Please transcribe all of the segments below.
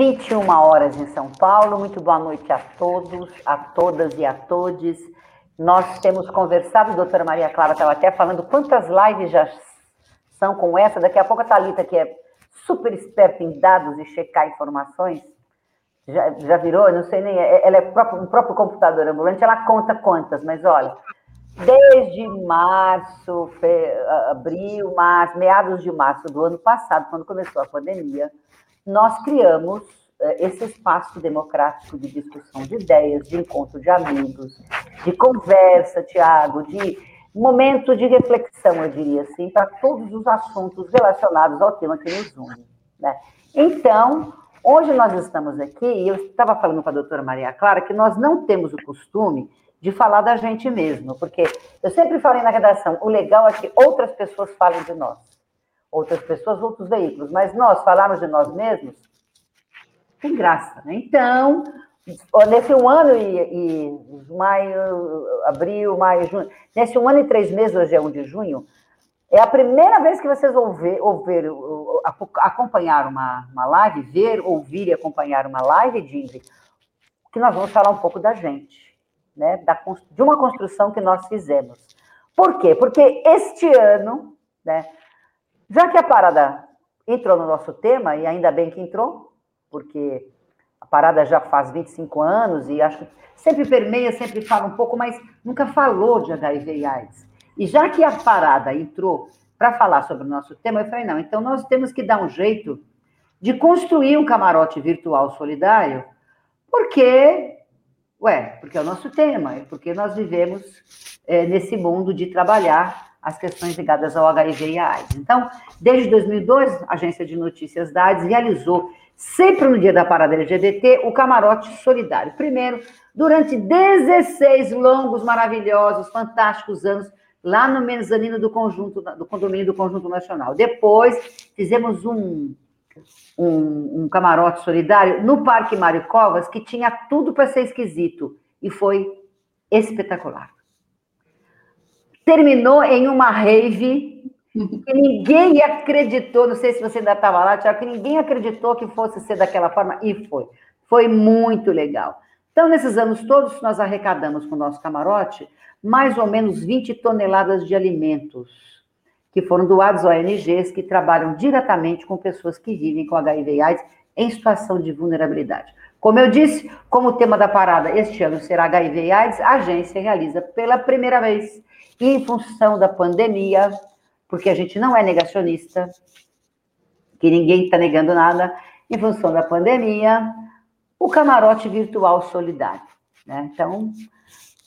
21 horas em São Paulo. Muito boa noite a todos, a todas e a todos. Nós temos conversado, a doutora Maria Clara estava até falando quantas lives já são com essa. Daqui a pouco a Thalita, que é super esperta em dados e checar informações, já, já virou, não sei nem, ela é próprio, um próprio computador ambulante, ela conta quantas, mas olha, desde março, fe, abril, março, meados de março do ano passado, quando começou a pandemia, nós criamos eh, esse espaço democrático de discussão de ideias, de encontro de amigos, de conversa, Tiago, de momento de reflexão, eu diria assim, para todos os assuntos relacionados ao tema que nos une. Né? Então, hoje nós estamos aqui, e eu estava falando com a doutora Maria Clara, que nós não temos o costume de falar da gente mesmo, porque eu sempre falei na redação, o legal é que outras pessoas falem de nós outras pessoas, outros veículos, mas nós falarmos de nós mesmos, tem graça. Né? Então, nesse um ano e, e, maio, abril, maio, junho, nesse um ano e três meses, hoje é 1 de junho, é a primeira vez que vocês ouvir, ouvir acompanhar uma, uma live, ver, ouvir e acompanhar uma live, Dindy, que nós vamos falar um pouco da gente, né? Da, de uma construção que nós fizemos. Por quê? Porque este ano, né, já que a parada entrou no nosso tema, e ainda bem que entrou, porque a parada já faz 25 anos e acho que sempre permeia, sempre fala um pouco, mas nunca falou de HIV e AIDS. E já que a parada entrou para falar sobre o nosso tema, eu falei, não, então nós temos que dar um jeito de construir um camarote virtual solidário, porque, ué, porque é o nosso tema, porque nós vivemos é, nesse mundo de trabalhar as questões ligadas ao HIV e à AIDS. Então, desde 2002, a Agência de Notícias da AIDS realizou, sempre no dia da parada LGBT, o Camarote Solidário. Primeiro, durante 16 longos, maravilhosos, fantásticos anos, lá no mezanino do conjunto, do condomínio do Conjunto Nacional. Depois, fizemos um, um, um camarote solidário no Parque Mário Covas, que tinha tudo para ser esquisito, e foi espetacular terminou em uma rave que ninguém acreditou, não sei se você ainda estava lá, Tiago, que ninguém acreditou que fosse ser daquela forma, e foi. Foi muito legal. Então, nesses anos todos, nós arrecadamos com o nosso camarote mais ou menos 20 toneladas de alimentos que foram doados a ONGs que trabalham diretamente com pessoas que vivem com HIV e AIDS em situação de vulnerabilidade. Como eu disse, como o tema da parada este ano será HIV e AIDS, a agência realiza pela primeira vez em função da pandemia, porque a gente não é negacionista, que ninguém está negando nada, em função da pandemia, o camarote virtual solidário. Né? Então,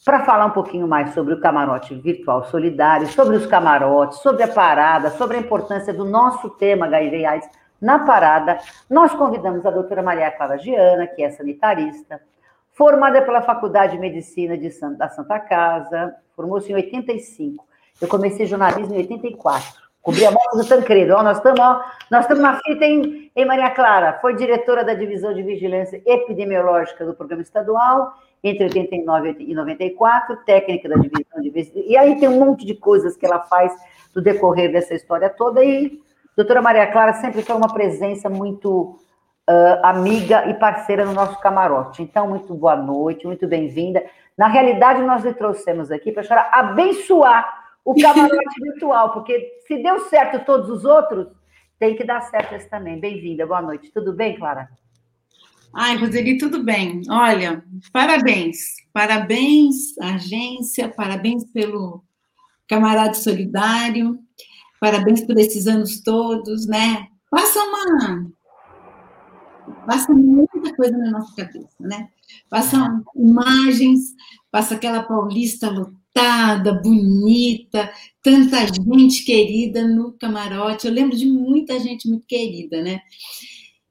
para falar um pouquinho mais sobre o camarote virtual solidário, sobre os camarotes, sobre a parada, sobre a importância do nosso tema HIV AIDS na parada, nós convidamos a doutora Maria Clara Giana, que é sanitarista, formada pela Faculdade de Medicina de Santa, da Santa Casa, formou-se em 85. Eu comecei jornalismo em 84. Cobri a moto do Tancredo. Ó, nós estamos na fita em, em Maria Clara. Foi diretora da Divisão de Vigilância Epidemiológica do Programa Estadual entre 89 e 94, técnica da Divisão de Vigilância. E aí tem um monte de coisas que ela faz no decorrer dessa história toda. E a doutora Maria Clara sempre foi uma presença muito uh, amiga e parceira no nosso camarote. Então, muito boa noite, muito bem-vinda. Na realidade, nós lhe trouxemos aqui para a senhora abençoar o camarote virtual, porque se deu certo todos os outros, tem que dar certo esse também. Bem-vinda, boa noite. Tudo bem, Clara? Ai, Roseli, tudo bem. Olha, parabéns. Parabéns, agência, parabéns pelo camarada solidário, parabéns por esses anos todos, né? Passa uma passa muita coisa na nossa cabeça, né? Passa imagens, passa aquela paulista lotada, bonita, tanta gente querida no camarote. Eu lembro de muita gente muito querida, né?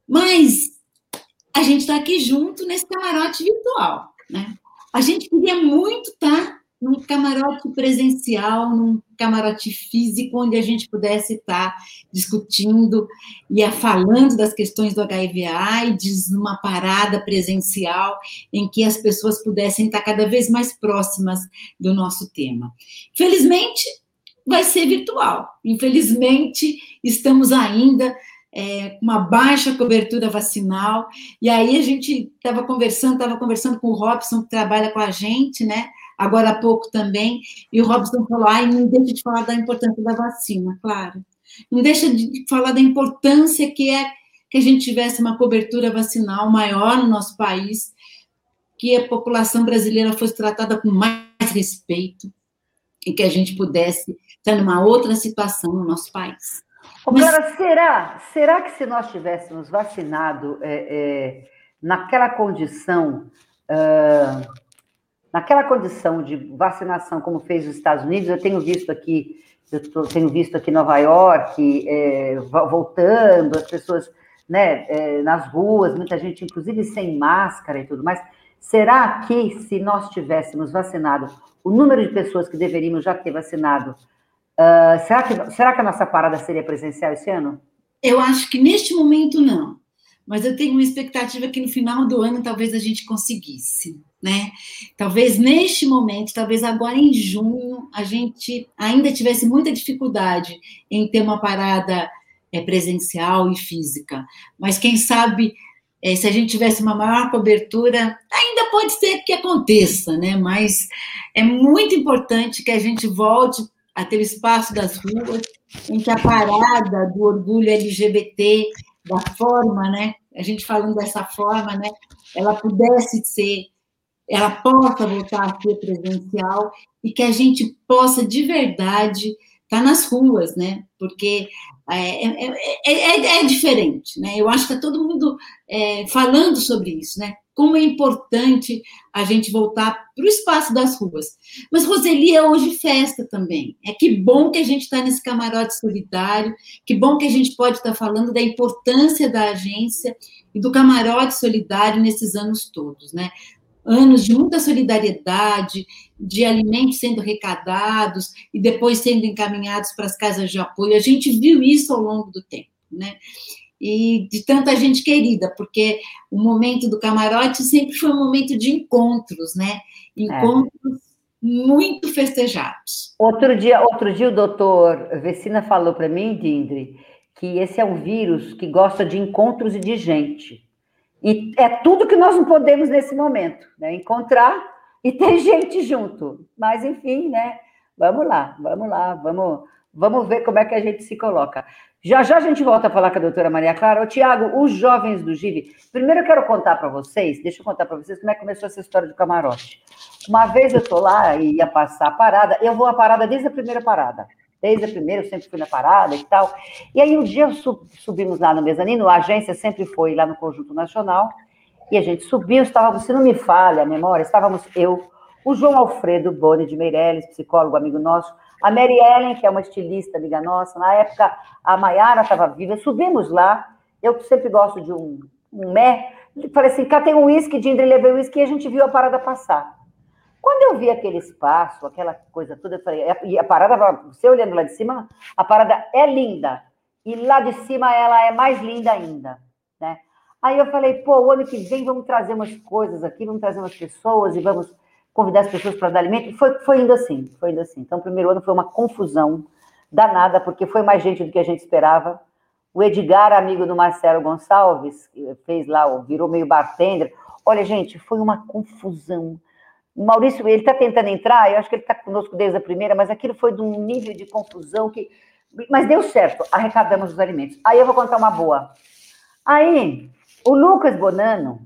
Mas a gente está aqui junto nesse camarote virtual, né? A gente queria muito estar tá num camarote presencial, num camarote físico, onde a gente pudesse estar discutindo e falando das questões do HIV AIDS, numa parada presencial, em que as pessoas pudessem estar cada vez mais próximas do nosso tema. Felizmente, vai ser virtual. Infelizmente, estamos ainda é, uma baixa cobertura vacinal. E aí a gente estava conversando, estava conversando com o Robson, que trabalha com a gente, né? Agora há pouco também, e o Robson falou: ai, não deixa de falar da importância da vacina, claro. Não deixa de falar da importância que é que a gente tivesse uma cobertura vacinal maior no nosso país, que a população brasileira fosse tratada com mais respeito e que a gente pudesse estar numa outra situação no nosso país. Ô, Mas... Clara, será, será que se nós tivéssemos vacinado é, é, naquela condição, uh, naquela condição de vacinação como fez os Estados Unidos, eu tenho visto aqui, eu tenho visto aqui Nova York, é, voltando, as pessoas né, é, nas ruas, muita gente, inclusive, sem máscara e tudo mais. Será que, se nós tivéssemos vacinado o número de pessoas que deveríamos já ter vacinado, uh, será, que, será que a nossa parada seria presencial esse ano? Eu acho que neste momento não. Mas eu tenho uma expectativa que no final do ano talvez a gente conseguisse, né? Talvez neste momento, talvez agora em junho, a gente ainda tivesse muita dificuldade em ter uma parada é, presencial e física. Mas quem sabe é, se a gente tivesse uma maior cobertura, ainda pode ser que aconteça, né? Mas é muito importante que a gente volte a ter o espaço das ruas, em que a parada do orgulho LGBT, da forma, né? A gente falando dessa forma, né? Ela pudesse ser, ela possa voltar a ser presencial e que a gente possa de verdade estar tá nas ruas, né? Porque é, é, é, é, diferente, né? Eu acho que está todo mundo falando sobre isso, né? Como é importante a gente voltar para o espaço das ruas. Mas Roseli é hoje festa também. É que bom que a gente está nesse camarote solidário, que bom que a gente pode estar tá falando da importância da agência e do camarote solidário nesses anos todos, né? Anos de muita solidariedade, de alimentos sendo arrecadados e depois sendo encaminhados para as casas de apoio. A gente viu isso ao longo do tempo, né? E de tanta gente querida, porque o momento do camarote sempre foi um momento de encontros, né? Encontros é. muito festejados. Outro dia, outro dia o doutor Vecina falou para mim, Dindri, que esse é um vírus que gosta de encontros e de gente. E é tudo que nós não podemos nesse momento, né? Encontrar e ter gente junto. Mas, enfim, né? Vamos lá, vamos lá, vamos, vamos ver como é que a gente se coloca. Já já a gente volta a falar com a doutora Maria Clara. Ô, Tiago, os jovens do GIV. Primeiro eu quero contar para vocês, deixa eu contar para vocês como é que começou essa história do camarote. Uma vez eu estou lá e ia passar a parada, eu vou a parada desde a primeira parada desde a primeira, eu sempre fui na parada e tal. E aí um dia subimos lá no mezanino, a agência sempre foi lá no Conjunto Nacional, e a gente subiu, estávamos, se não me falha a memória, estávamos eu, o João Alfredo Boni de Meirelles, psicólogo amigo nosso, a Mary Ellen, que é uma estilista amiga nossa, na época a Maiara estava viva, subimos lá, eu sempre gosto de um, um mé, falei assim, cá tem um uísque, Dindri levei o uísque e a gente viu a parada passar. Quando eu vi aquele espaço, aquela coisa toda, eu falei, e a parada, você olhando lá de cima, a parada é linda. E lá de cima ela é mais linda ainda, né? Aí eu falei, pô, o ano que vem vamos trazer umas coisas aqui, vamos trazer umas pessoas e vamos convidar as pessoas para dar alimento. Foi, foi indo assim, foi indo assim. Então, o primeiro ano foi uma confusão danada, porque foi mais gente do que a gente esperava. O Edgar, amigo do Marcelo Gonçalves, fez lá, virou meio bartender. Olha, gente, foi uma confusão o Maurício, ele está tentando entrar, eu acho que ele está conosco desde a primeira, mas aquilo foi de um nível de confusão que. Mas deu certo, arrecadamos os alimentos. Aí eu vou contar uma boa. Aí, o Lucas Bonano,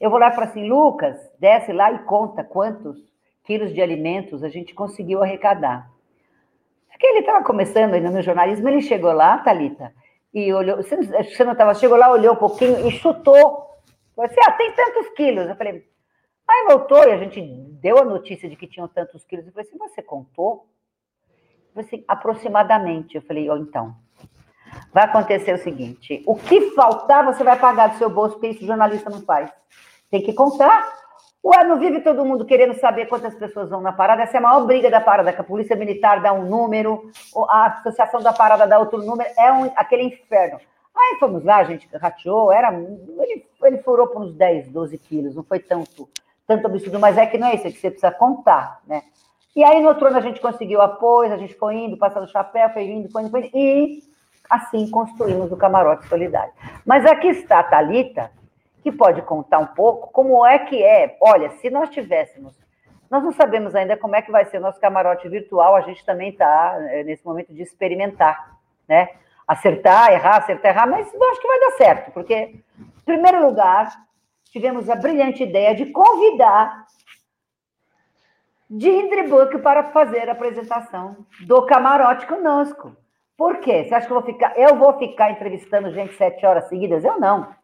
eu vou lá e falo assim: Lucas, desce lá e conta quantos quilos de alimentos a gente conseguiu arrecadar. Porque ele estava começando ainda no jornalismo, ele chegou lá, Thalita, e olhou. Você não estava, chegou lá, olhou um pouquinho e chutou. Falei assim: ah, tem tantos quilos. Eu falei, Aí voltou e a gente deu a notícia de que tinham tantos quilos. Eu falei assim, você contou? Eu falei assim, aproximadamente. Eu falei, oh, então, vai acontecer o seguinte, o que faltar você vai pagar do seu bolso, porque isso jornalista não faz. Tem que contar. Ué, não vive todo mundo querendo saber quantas pessoas vão na parada? Essa é a maior briga da parada, que a polícia militar dá um número, a associação da parada dá outro número, é um, aquele inferno. Aí fomos lá, a gente rateou, era, ele, ele furou por uns 10, 12 quilos, não foi tanto tanto absurdo, mas é que não é isso, é que você precisa contar, né? E aí no outro ano a gente conseguiu apoio, a gente foi indo, passando chapéu, foi indo, foi indo, foi indo, e Assim construímos o camarote solidário. Mas aqui está a Thalita, que pode contar um pouco como é que é. Olha, se nós tivéssemos, nós não sabemos ainda como é que vai ser o nosso camarote virtual, a gente também está eh, nesse momento de experimentar, né? Acertar, errar, acertar, errar, mas eu acho que vai dar certo, porque, em primeiro lugar, tivemos a brilhante ideia de convidar Dindri Book para fazer a apresentação do camarote conosco. Por quê? Você acha que eu vou ficar, eu vou ficar entrevistando gente sete horas seguidas? Eu não.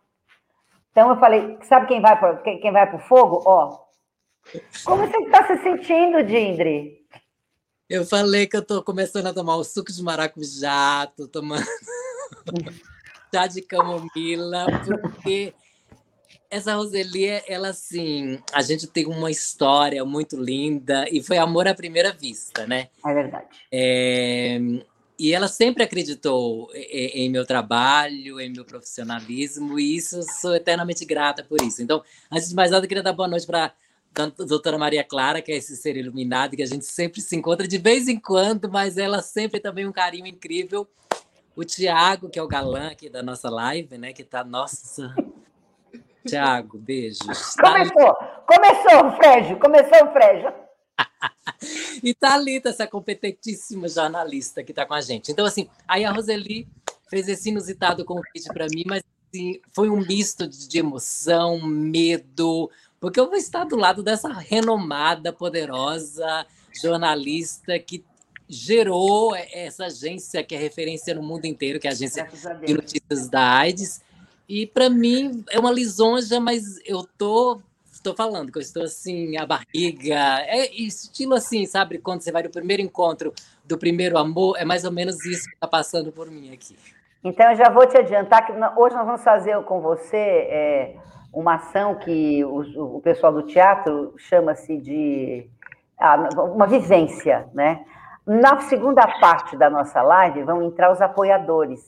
Então eu falei, sabe quem vai para quem, quem vai o fogo? Ó, como você está se sentindo, Dindri? Eu falei que eu estou começando a tomar o suco de maracujá, estou tomando chá de camomila, porque essa Roseli, ela assim, a gente tem uma história muito linda e foi amor à primeira vista, né? É verdade. É, e ela sempre acreditou em, em, meu trabalho, em meu profissionalismo, e isso sou eternamente grata por isso. Então, antes de mais nada, eu queria dar boa noite para a doutora Maria Clara, que é esse ser iluminado, que a gente sempre se encontra de vez em quando, mas ela sempre também um carinho incrível. O Tiago, que é o galã aqui da nossa live, né? Que está nossa. Tiago, beijos. Começou, começou o Frégio, começou o Frégio. e Thalita, essa competentíssima jornalista que está com a gente. Então, assim, aí a Roseli fez esse inusitado convite para mim, mas assim, foi um misto de emoção, medo, porque eu vou estar do lado dessa renomada, poderosa jornalista que gerou essa agência que é referência no mundo inteiro, que é a Agência de Notícias da AIDS. E para mim é uma lisonja, mas eu tô estou falando, que eu estou assim, a barriga. É estilo assim, sabe? Quando você vai no primeiro encontro do primeiro amor, é mais ou menos isso que está passando por mim aqui. Então, eu já vou te adiantar que hoje nós vamos fazer com você é, uma ação que o, o pessoal do teatro chama-se de ah, uma vivência, né? Na segunda parte da nossa live vão entrar os apoiadores.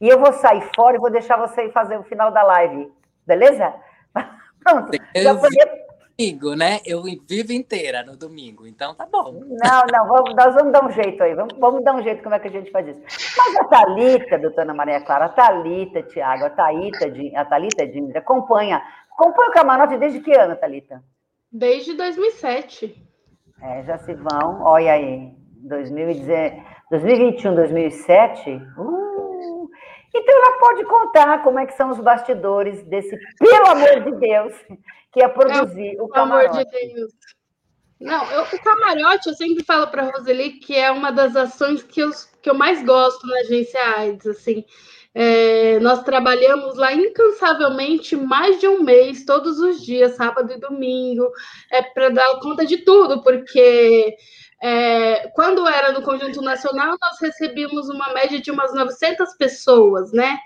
E eu vou sair fora e vou deixar você fazer o final da live, beleza? Pronto. Eu poder... domingo, né? Eu vivo inteira no domingo, então tá bom. Não, não, vamos, nós vamos dar um jeito aí, vamos, vamos dar um jeito como é que a gente faz isso. Mas a Thalita, doutora Maria Clara, a Thalita, Tiago, a Thalita, a Thalita Dindra, acompanha, acompanha o camarote desde que ano, Thalita? Desde 2007. É, já se vão, olha aí, 2021, 2007, uh, então ela pode contar como é que são os bastidores desse, pelo amor de Deus, que é produzir Não, o camarote. Pelo amor de Deus. Não, eu, o camarote, eu sempre falo para a Roseli que é uma das ações que eu, que eu mais gosto na agência AIDS, assim. É, nós trabalhamos lá incansavelmente mais de um mês, todos os dias, sábado e domingo, é para dar conta de tudo, porque é, quando era no Conjunto Nacional, nós recebíamos uma média de umas 900 pessoas, né?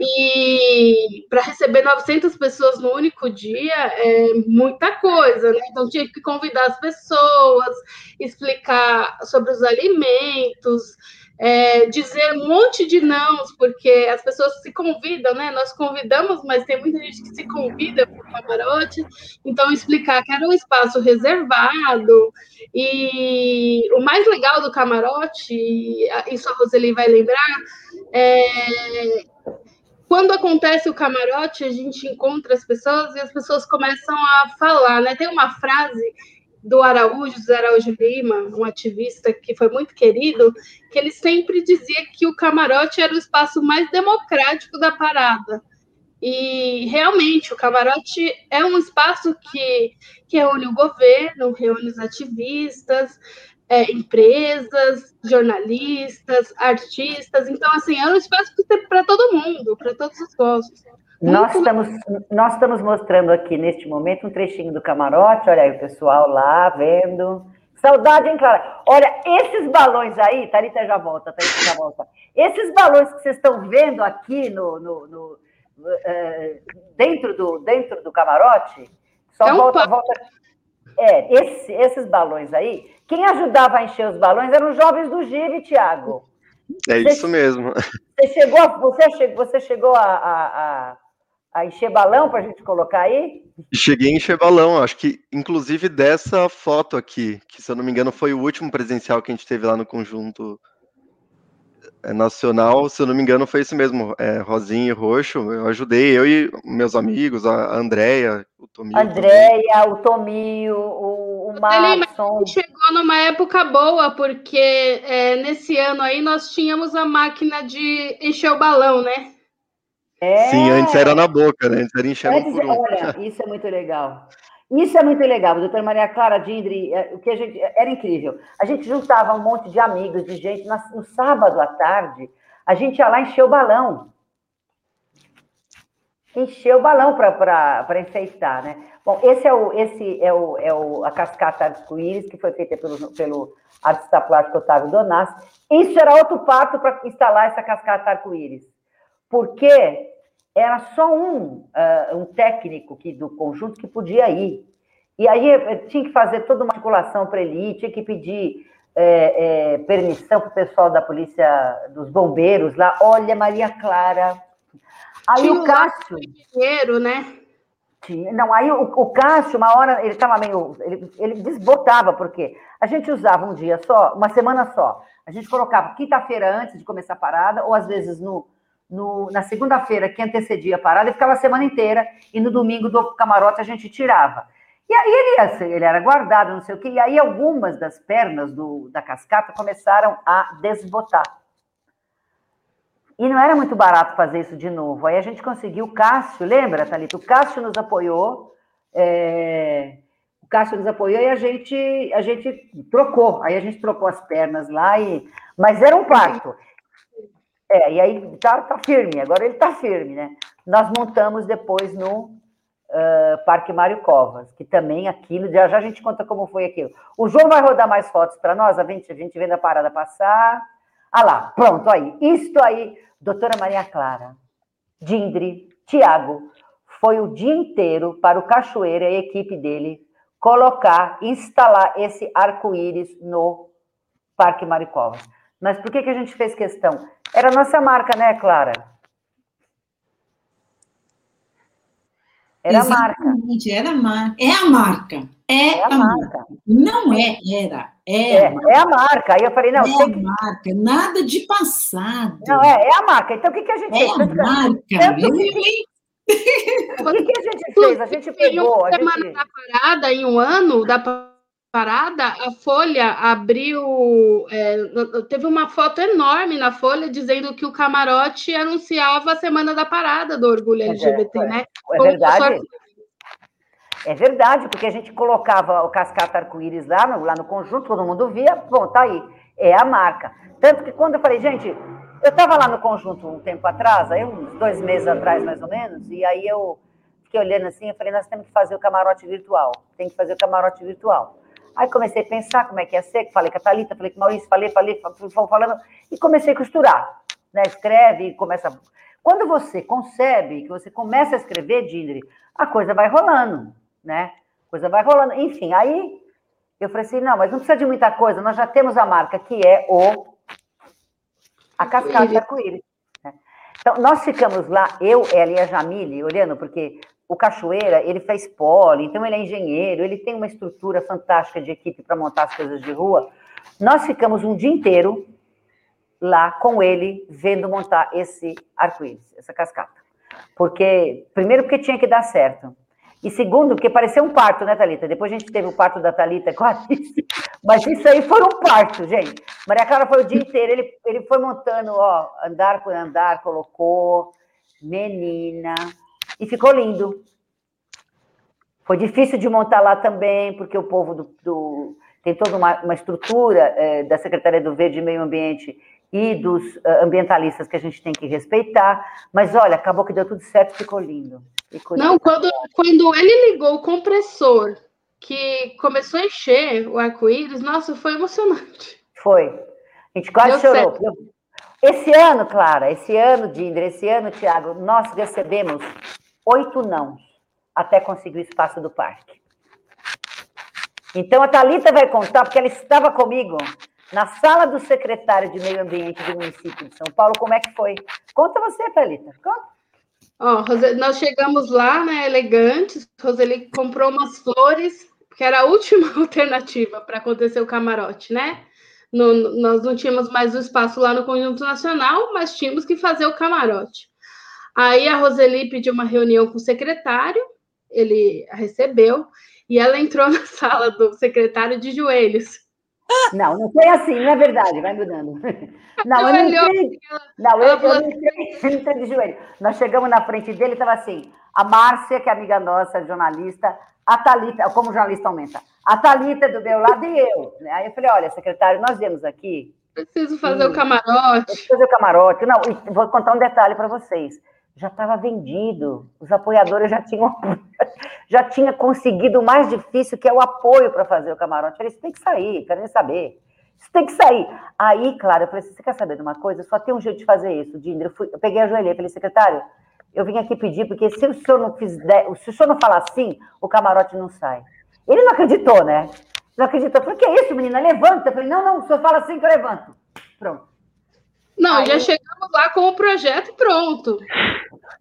E para receber 900 pessoas no único dia é muita coisa, né? Então tinha que convidar as pessoas, explicar sobre os alimentos, é, dizer um monte de nãos, porque as pessoas se convidam, né? Nós convidamos, mas tem muita gente que se convida para o camarote, então explicar que era um espaço reservado. E o mais legal do camarote, isso a Roseli vai lembrar, é quando acontece o camarote, a gente encontra as pessoas e as pessoas começam a falar, né? Tem uma frase do Araújo, José Araújo Lima, um ativista que foi muito querido, que ele sempre dizia que o camarote era o espaço mais democrático da parada. E realmente o camarote é um espaço que, que reúne o governo, reúne os ativistas, é, empresas, jornalistas, artistas. Então, assim, é um espaço para todo mundo, para todos os gostos. Nós estamos, nós estamos mostrando aqui, neste momento, um trechinho do camarote. Olha aí o pessoal lá vendo. Saudade, hein, Clara? Olha, esses balões aí, Thalita já volta, Thalita já volta. Esses balões que vocês estão vendo aqui no, no, no uh, dentro, do, dentro do camarote, só é um volta, volta. É, esse, esses balões aí, quem ajudava a encher os balões eram os jovens do Gire, Tiago. É você, isso mesmo. Você chegou, você chegou, você chegou a, a a encher balão para a gente colocar aí? Cheguei a encher balão, acho que inclusive dessa foto aqui, que se eu não me engano foi o último presencial que a gente teve lá no conjunto é, nacional, se eu não me engano, foi isso mesmo, é, rosinha e roxo. Eu ajudei, eu e meus amigos, a Andréia, o Tomio. Andréia, o Tomio, o, o Marson. Chegou numa época boa, porque é, nesse ano aí nós tínhamos a máquina de encher o balão, né? É. Sim, antes era na boca, né? Antes era enchendo antes, por um. Olha, isso é muito legal. Isso é muito legal, doutora Maria Clara Dindri, é, o que a gente era incrível. A gente juntava um monte de amigos, de gente, no sábado à tarde, a gente ia lá encher o balão. Encher o balão para enfeitar, né? Bom, esse é o, esse é o, é o a cascata arco-íris, que foi feita pelo, pelo artista plástico Otávio Donassi. Isso era outro pato para instalar essa cascata arco-íris. Porque era só um, uh, um técnico que, do conjunto que podia ir. E aí eh, tinha que fazer toda uma articulação para ele ir, tinha que pedir é, é, permissão para o pessoal da polícia, dos bombeiros lá. Olha, Maria Clara. Aí tinha o Cássio. Dinheiro, né? Tinha, não, aí o, o Cássio, uma hora, ele estava meio. Ele, ele desbotava, porque a gente usava um dia só, uma semana só. A gente colocava quinta-feira antes de começar a parada, ou às vezes no, no, na segunda-feira que antecedia a parada e ficava a semana inteira, e no domingo do camarote a gente tirava. E aí ele, ele era guardado, não sei o quê, e aí algumas das pernas do, da cascata começaram a desbotar. E não era muito barato fazer isso de novo. Aí a gente conseguiu, o Cássio, lembra, Thalita? O Cássio nos apoiou, é, o Cássio nos apoiou e a gente, a gente trocou. Aí a gente trocou as pernas lá, e, mas era um parto. É, e aí tá, tá firme, agora ele tá firme, né? Nós montamos depois no uh, Parque Mário Covas, que também aquilo, já já a gente conta como foi aquilo. O João vai rodar mais fotos para nós, a gente, a gente vendo a parada passar. Ah lá, pronto, aí. Isto aí, doutora Maria Clara, Dindri, Tiago, foi o dia inteiro para o Cachoeira e a equipe dele colocar, instalar esse arco-íris no Parque Maricovas. Mas por que, que a gente fez questão? Era a nossa marca, né, Clara? Era a marca. Era a marca. É a marca. É, é a, a marca. marca. Não é, era. É, é, a marca. é a marca. Aí eu falei, não, é tem a marca, nada de passado. Não, é, é a marca. Então o que, que a gente é fez? É a marca. Tanto que... O que, que a gente fez? A gente pegou. A gente... da parada em um ano da parada, a Folha abriu. É, teve uma foto enorme na Folha dizendo que o camarote anunciava a semana da parada do orgulho LGBT, é, né? É verdade. É verdade, porque a gente colocava o cascata arco-íris lá no, lá no conjunto, todo mundo via, bom, tá aí, é a marca. Tanto que quando eu falei, gente, eu estava lá no conjunto um tempo atrás, aí uns dois meses atrás mais ou menos, e aí eu fiquei olhando assim, eu falei, nós temos que fazer o camarote virtual, tem que fazer o camarote virtual. Aí comecei a pensar como é que ia ser, falei com a Thalita, falei com o Maurício, falei, falei, falando, e comecei a costurar. Né? Escreve e começa. Quando você concebe, que você começa a escrever, Dindri, a coisa vai rolando, né? A coisa vai rolando. Enfim, aí eu falei assim, não, mas não precisa de muita coisa, nós já temos a marca, que é o a cascata arco-íris. Né? Então, nós ficamos lá, eu, ela e a Jamile, olhando, porque o Cachoeira, ele fez pole, então ele é engenheiro, ele tem uma estrutura fantástica de equipe para montar as coisas de rua. Nós ficamos um dia inteiro lá com ele, vendo montar esse arco-íris, essa cascata. Porque, primeiro, porque tinha que dar certo. E segundo, porque pareceu um parto, né, Thalita? Depois a gente teve o parto da Thalita com a Alice. Mas isso aí foi um parto, gente. Maria Clara foi o dia inteiro, ele, ele foi montando, ó, andar por andar, colocou, menina, e ficou lindo. Foi difícil de montar lá também, porque o povo do, do tem toda uma, uma estrutura é, da Secretaria do Verde e Meio Ambiente e dos uh, ambientalistas que a gente tem que respeitar. Mas olha, acabou que deu tudo certo, ficou lindo. Ficou Não, lindo. Quando, quando ele ligou o compressor, que começou a encher o arco-íris, nossa, foi emocionante. Foi. A gente quase deu chorou. Certo. Esse ano, Clara, esse ano, Dindra, esse ano, Tiago, nós recebemos oito não até conseguir o espaço do parque. Então a Talita vai contar, porque ela estava comigo na sala do secretário de Meio Ambiente do município de São Paulo, como é que foi? Conta você, Talita. Conta. Nós chegamos lá, né, elegantes. Roseli comprou umas flores, que era a última alternativa para acontecer o camarote, né? no, nós não tínhamos mais o espaço lá no Conjunto Nacional, mas tínhamos que fazer o camarote. Aí a Roseli pediu uma reunião com o secretário, ele a recebeu, e ela entrou na sala do secretário de joelhos. Não, não foi assim, não é verdade, vai mudando. Não, eu não entrei, não, eu, eu não entrei, entrei de joelho. Nós chegamos na frente dele, estava assim, a Márcia, que é amiga nossa, jornalista, a Thalita, como jornalista aumenta, a Thalita do meu lado e eu. Né? Aí eu falei, olha, secretário, nós viemos aqui. Preciso fazer o camarote. Preciso fazer o camarote. Não, vou contar um detalhe para vocês. Já estava vendido. Os apoiadores já tinham já tinha conseguido o mais difícil, que é o apoio para fazer o camarote. Isso tem que sair, quero nem saber. Isso tem que sair. Aí, claro, eu falei, você quer saber de uma coisa? Só tem um jeito de fazer isso, Dinder. Eu, eu peguei a joelha falei, secretário, eu vim aqui pedir, porque se o senhor não fizer, se o senhor não falar assim, o camarote não sai. Ele não acreditou, né? Não acreditou. Eu falei, que é isso, menina? Levanta. Eu falei, não, não, o senhor fala assim que eu levanto. Pronto. Não, Aí... já chegamos lá com o projeto pronto.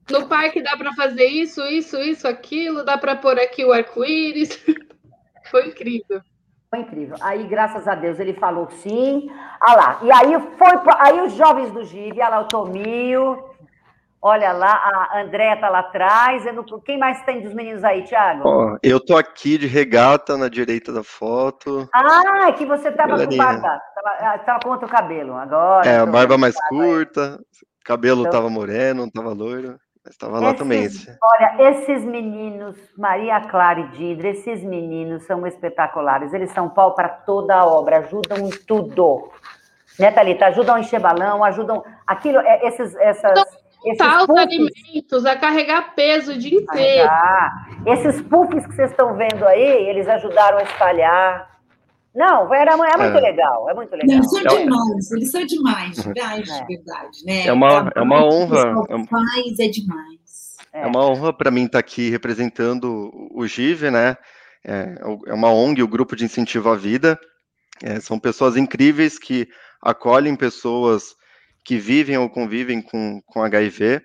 No parque dá para fazer isso, isso, isso, aquilo, dá para pôr aqui o arco-íris. Foi incrível. Foi incrível. Aí, graças a Deus, ele falou sim. Ah lá. E aí foi. Aí os jovens do GIV, olha lá, o Tomio, Olha lá, a Andréa está lá atrás. Quem mais tem dos meninos aí, Thiago? Ó, eu tô aqui de regata na direita da foto. Ah, é que você estava com barba. Estava com outro cabelo agora. É, a barba mais curta, cabelo estava então, moreno, estava loiro. Mas estava lá também. Olha, esses meninos, Maria Clara e Didra, esses meninos são espetaculares. Eles são pau para toda a obra, ajudam em tudo. Né, Thalita? Ajudam a encher balão, ajudam. Aquilo, é, esses, essas montar os alimentos, a carregar peso o dia inteiro. Esses puffs que vocês estão vendo aí, eles ajudaram a espalhar. Não, era, é muito é. legal, é muito legal. Eles são demais, eles são demais, de verdade, é. verdade, né? É uma, é uma honra. É faz é demais. É, uma honra para mim estar tá aqui representando o GIVE, né? É, é uma ONG, o Grupo de Incentivo à Vida. É, são pessoas incríveis que acolhem pessoas que vivem ou convivem com, com HIV.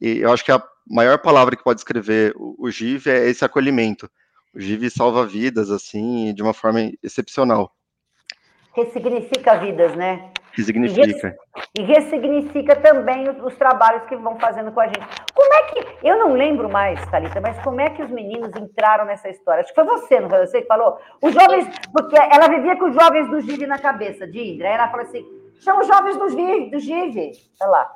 E eu acho que a maior palavra que pode descrever o, o GIV é esse acolhimento. O GIV salva vidas, assim, de uma forma excepcional. Ressignifica vidas, né? Resignifica. E, ressignifica também os, os, trabalhos que vão fazendo com a gente. Como é que. Eu não lembro mais, Thalita, mas como é que os meninos entraram nessa história? Acho que foi você, não foi você que falou? Os jovens. Porque ela vivia com os jovens do GIV na cabeça, de Indra. Aí ela falou assim: são os jovens do GIV, do GIV. Olha lá.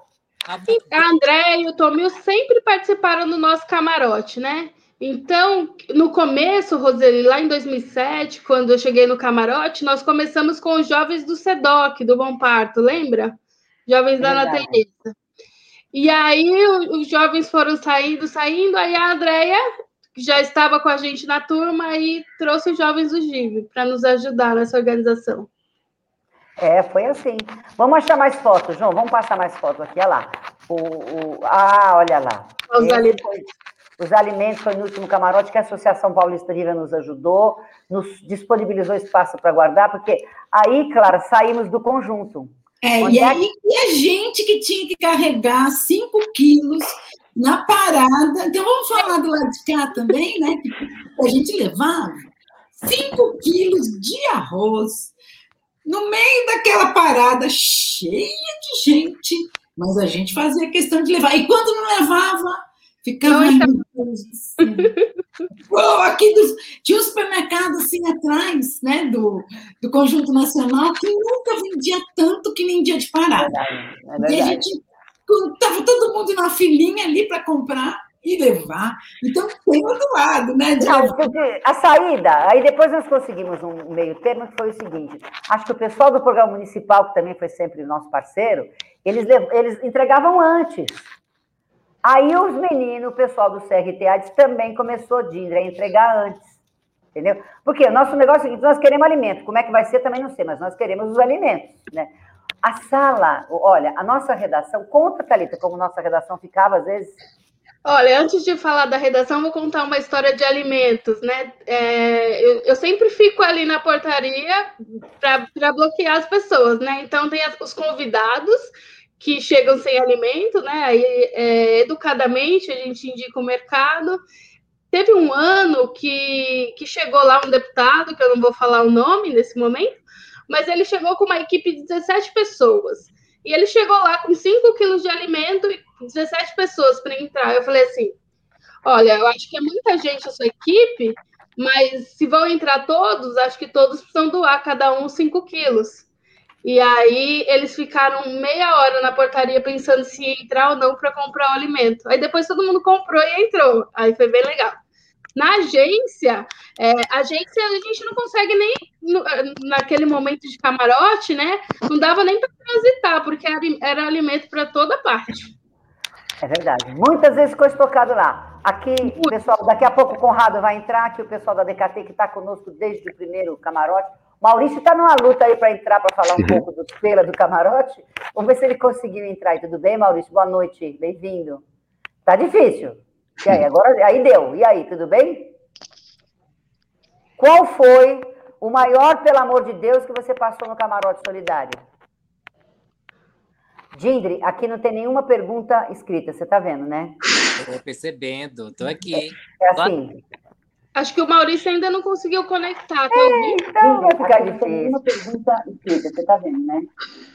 A André e o Tomil sempre participaram do nosso camarote, né? Então, no começo, Roseli, lá em 2007, quando eu cheguei no camarote, nós começamos com os jovens do SEDOC, do Bom Parto, lembra? Jovens da Natureza. E aí os jovens foram saindo, saindo, aí a Andrea já estava com a gente na turma e trouxe os jovens do GIV para nos ajudar nessa organização. É, foi assim. Vamos achar mais fotos, João. Vamos passar mais fotos aqui. Olha lá. O, o... Ah, olha lá. Os alimentos. Foi... Os alimentos foi no último camarote que a Associação Paulista Viva nos ajudou, nos disponibilizou espaço para guardar, porque aí, Clara, saímos do conjunto. É, e é aí e a gente que tinha que carregar 5 quilos na parada. Então vamos falar do lado de cá também, né? A gente levava 5 quilos de arroz, no meio daquela parada cheia de gente, mas a gente fazia questão de levar. E quando não levava, ficava. Pô, aqui dos, tinha um supermercado assim atrás, né, do, do Conjunto Nacional, que nunca vendia tanto que nem dia de parada. É verdade, é verdade. E a gente estava todo mundo na filinha ali para comprar e levar. Então, tem outro lado, né? De... A saída, aí depois nós conseguimos um meio termo que foi o seguinte: acho que o pessoal do programa municipal, que também foi sempre nosso parceiro, eles, eles entregavam antes. Aí os meninos, o pessoal do CRTA também começou Dindra, a entregar antes. Entendeu? Porque o nosso negócio é o seguinte: nós queremos alimento. Como é que vai ser também não sei, mas nós queremos os alimentos, né? A sala, olha, a nossa redação, conta, Thalita, como nossa redação ficava, às vezes, Olha, antes de falar da redação, vou contar uma história de alimentos, né? É, eu, eu, sempre fico ali na portaria para bloquear as pessoas, né? Então tem as, os convidados que chegam sem alimento, né? Aí, é, educadamente, a gente indica o mercado. Teve um ano que, que chegou lá um deputado, que eu não vou falar o nome nesse momento, mas ele chegou com uma equipe de 17 pessoas. E ele chegou lá com 5 quilos de alimento e 17 pessoas para entrar. Eu falei assim: olha, eu acho que é muita gente a sua equipe, mas se vão entrar todos, acho que todos precisam doar cada um 5 quilos. E aí eles ficaram meia hora na portaria pensando se ia entrar ou não para comprar o alimento. Aí depois todo mundo comprou e entrou. Aí foi bem legal. Na agência, é, agência a gente não consegue nem no, naquele momento de camarote, né? Não dava nem para transitar, porque era, era alimento para toda parte. É verdade. Muitas vezes ficou estocado lá. Aqui, pessoal, daqui a pouco o Conrado vai entrar, aqui o pessoal da DKT que está conosco desde o primeiro camarote. Maurício está numa luta aí para entrar para falar um pouco do pela do camarote. Vamos ver se ele conseguiu entrar. tudo bem, Maurício? Boa noite, bem-vindo. Tá difícil. E aí, agora aí deu. E aí, tudo bem? Qual foi o maior, pelo amor de Deus, que você passou no camarote solidário? Dindri, aqui não tem nenhuma pergunta escrita, você está vendo, né? Estou percebendo, estou aqui. É, é assim. Acho que o Maurício ainda não conseguiu conectar. Tá é, então vai ficar difícil. Uma pergunta escrita, você está vendo, né?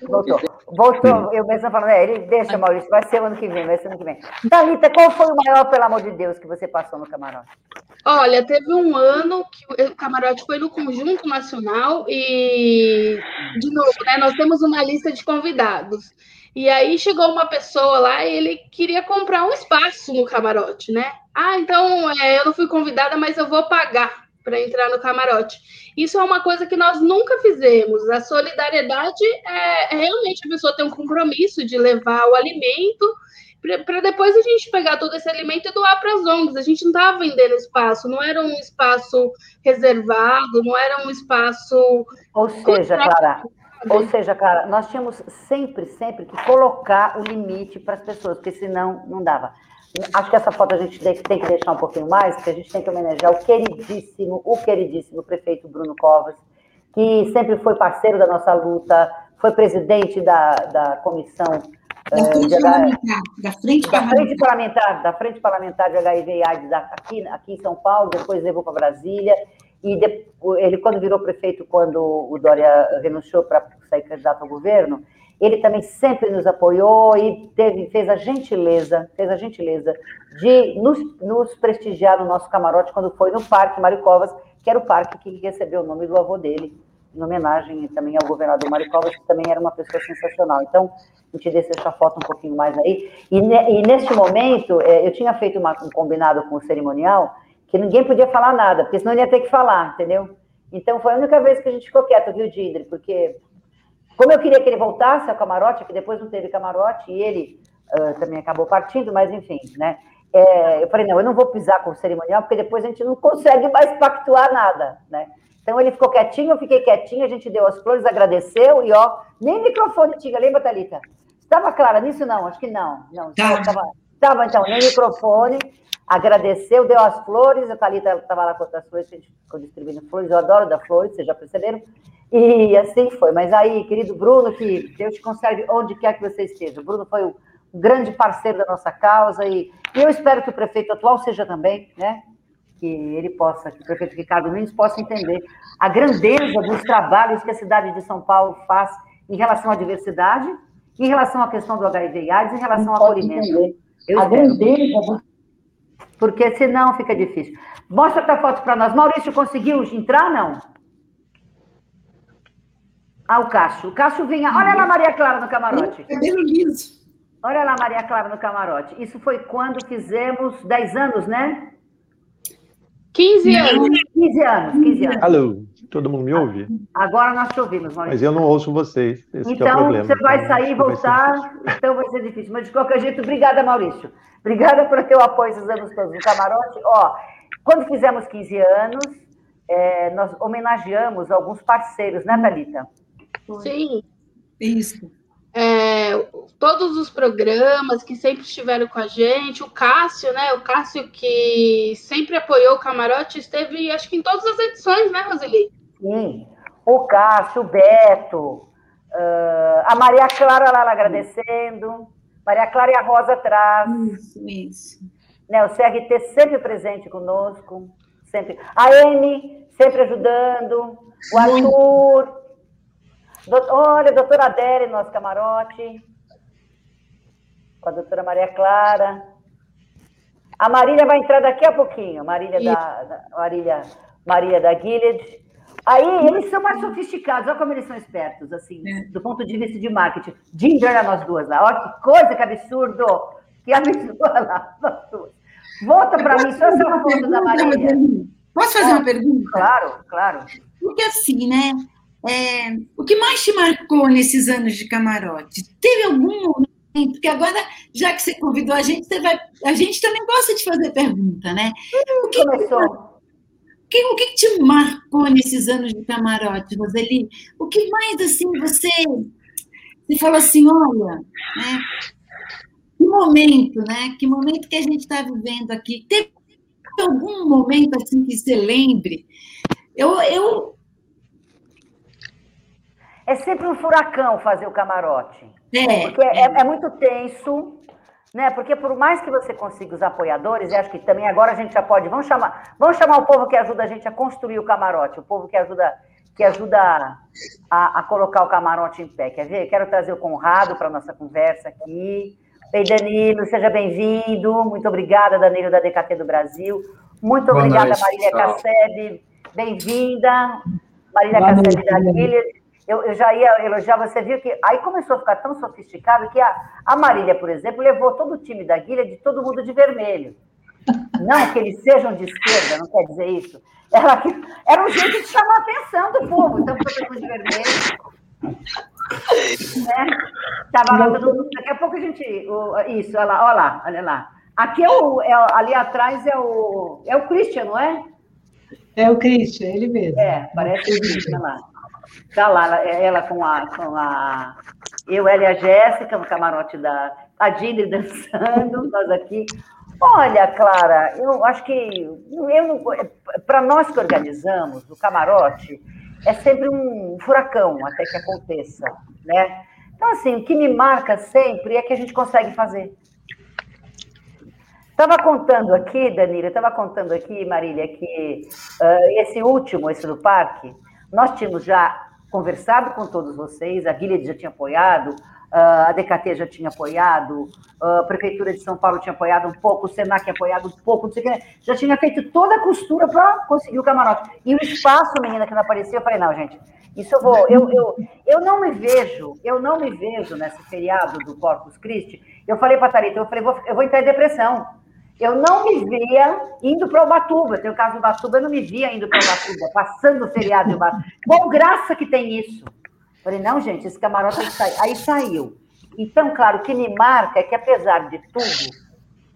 Voltou. Voltou, eu mesmo falando, é, ele deixa, Maurício, vai ser o ano que vem, vai ser ano que vem. Thalita, qual foi o maior, pelo amor de Deus, que você passou no camarote? Olha, teve um ano que o camarote foi no Conjunto Nacional e, de novo, né, nós temos uma lista de convidados. E aí chegou uma pessoa lá e ele queria comprar um espaço no camarote, né? Ah, então é, eu não fui convidada, mas eu vou pagar para entrar no camarote. Isso é uma coisa que nós nunca fizemos. A solidariedade é, é realmente a pessoa ter um compromisso de levar o alimento para depois a gente pegar todo esse alimento e doar para as ONGs. A gente não estava vendendo espaço, não era um espaço reservado, não era um espaço. Ou seja, Clara, ou seja, cara, nós tínhamos sempre, sempre que colocar o limite para as pessoas, porque senão não dava. Acho que essa foto a gente tem que deixar um pouquinho mais, porque a gente tem que homenagear o queridíssimo, o queridíssimo prefeito Bruno Covas, que sempre foi parceiro da nossa luta, foi presidente da, da comissão da eh, frente, parlamentar, da, frente, da frente parlamentar, da frente parlamentar de HIV e AIDS aqui, aqui em São Paulo, depois levou para Brasília e ele, quando virou prefeito, quando o Dória renunciou para sair candidato ao governo, ele também sempre nos apoiou e teve, fez a gentileza, fez a gentileza de nos, nos prestigiar no nosso camarote quando foi no Parque Mário Covas, que era o parque que recebeu o nome do avô dele, em homenagem também ao governador Mário Covas, que também era uma pessoa sensacional. Então, a gente deixa essa foto um pouquinho mais aí. E, e neste momento, é, eu tinha feito uma, um combinado com o cerimonial, que ninguém podia falar nada, porque senão ia ter que falar, entendeu? Então foi a única vez que a gente ficou quieto, viu, Didre? Porque, como eu queria que ele voltasse ao camarote, que depois não teve camarote, e ele uh, também acabou partindo, mas enfim, né? É, eu falei, não, eu não vou pisar com o cerimonial, porque depois a gente não consegue mais pactuar nada, né? Então ele ficou quietinho, eu fiquei quietinho, a gente deu as flores, agradeceu, e ó, nem microfone tinha, lembra, Thalita? Estava clara nisso? Não, acho que não. Não, estava, então, nem microfone agradeceu, deu as flores, a Thalita estava lá com outras flores, a gente ficou distribuindo flores, eu adoro dar flores, vocês já perceberam? E assim foi. Mas aí, querido Bruno, que Deus te conserve onde quer que você esteja. O Bruno foi o grande parceiro da nossa causa e, e eu espero que o prefeito atual seja também, né? Que ele possa, que o prefeito Ricardo Nunes possa entender a grandeza dos trabalhos que a cidade de São Paulo faz em relação à diversidade, em relação à questão do HIV e AIDS, em relação ao acolhimento. Eu a grandeza porque senão fica difícil. Mostra a foto para nós. Maurício conseguiu entrar, não? Ah, o Cássio. O Cássio vinha. Olha lá, Maria Clara no camarote. Cabelo liso. Olha lá, Maria Clara no camarote. Isso foi quando fizemos 10 anos, né? 15 anos. 15 anos, 15 anos. Alô, todo mundo me ouve? Agora nós te ouvimos, Maurício. Mas eu não ouço vocês. Esse então, é o problema. você vai sair e voltar, então vai ser difícil. Mas de qualquer jeito, obrigada, Maurício. Obrigada por ter o apoio esses anos todos no camarote. Ó, quando fizemos 15 anos, é, nós homenageamos alguns parceiros, né, Thalita? Sim. Isso. É, todos os programas que sempre estiveram com a gente, o Cássio, né? O Cássio que sempre apoiou o camarote, esteve, acho que em todas as edições, né, Roseli? Sim. O Cássio, o Beto, uh, a Maria Clara lá agradecendo. Maria Clara e a Rosa atrás. Isso, isso. Né, o CRT sempre presente conosco, sempre. A Amy sempre ajudando, o Arthur, Olha, doutora Adele, nosso camarote. Com a doutora Maria Clara. A Marília vai entrar daqui a pouquinho. Marília da, da, Marília, Marília da Gilead. Aí eles são mais sofisticados, olha como eles são espertos, assim, é. do ponto de vista de marketing. Ginger a nós duas lá. Olha que coisa, que absurdo! Que absurdo lá, nós duas. Volta para mim, só essa foto da Marília. Posso fazer uma pergunta? Claro, claro. Porque assim, né? É, o que mais te marcou nesses anos de camarote? Teve algum momento? Porque agora, já que você convidou a gente, você vai, a gente também gosta de fazer pergunta, né? O que começou? Que, o que te marcou nesses anos de camarote, Roseli? O que mais assim você, você falou assim, olha, né? Que momento, né? Que momento que a gente está vivendo aqui? Teve algum momento assim que você lembre? Eu, eu é sempre um furacão fazer o camarote. É, porque é, é, é muito tenso, né? Porque por mais que você consiga os apoiadores, e acho que também agora a gente já pode, vamos chamar, vamos chamar o povo que ajuda a gente a construir o camarote, o povo que ajuda que ajuda a, a colocar o camarote em pé. Quer ver? Quero trazer o Conrado para nossa conversa aqui. Ei, Danilo, seja bem-vindo. Muito obrigada, Danilo, da DKT do Brasil. Muito Boa obrigada, noite, Marília Casseb. Bem-vinda. Marília Casseb da Guilherme eu, eu, já ia elogiar, você viu que aí começou a ficar tão sofisticado que a, a Marília, por exemplo, levou todo o time da Guilha de todo mundo de vermelho. Não que eles sejam de esquerda, não quer dizer isso. Ela, era um jeito de chamar a atenção do povo, então foi todo mundo de vermelho. Né? Tava lá todo mundo, daqui a pouco a gente. Isso, olha lá, olha lá, olha lá. Aqui é o, é, ali atrás é o, é o Christian, não é? É o Christian, ele mesmo. É, parece o Christian lá. Tá lá, ela, com a, com a. Eu, ela e a Jéssica, no camarote da. A Dini dançando, nós aqui. Olha, Clara, eu acho que. Para nós que organizamos o camarote, é sempre um furacão até que aconteça, né? Então, assim, o que me marca sempre é que a gente consegue fazer. Estava contando aqui, Danilo, estava contando aqui, Marília, que uh, esse último, esse do parque, nós tínhamos já conversado com todos vocês, a Guilherme já tinha apoiado, a DKT já tinha apoiado, a Prefeitura de São Paulo tinha apoiado um pouco, o Senac tinha apoiado um pouco, não sei o que, já tinha feito toda a costura para conseguir o camarote. E o espaço, menina, que não aparecia, eu falei, não, gente, isso eu vou, eu, eu, eu não me vejo, eu não me vejo nesse feriado do Corpus Christi. Eu falei para a Thalita, eu falei, vou, eu vou entrar em depressão. Eu não me via indo para Ubatuba. Tem o caso do Ubatuba, eu não me via indo para Ubatuba, passando o feriado em Ubatuba. Qual graça que tem isso? Falei, não, gente, esse camarote aí saiu. Aí saiu. Então, claro, o que me marca é que, apesar de tudo,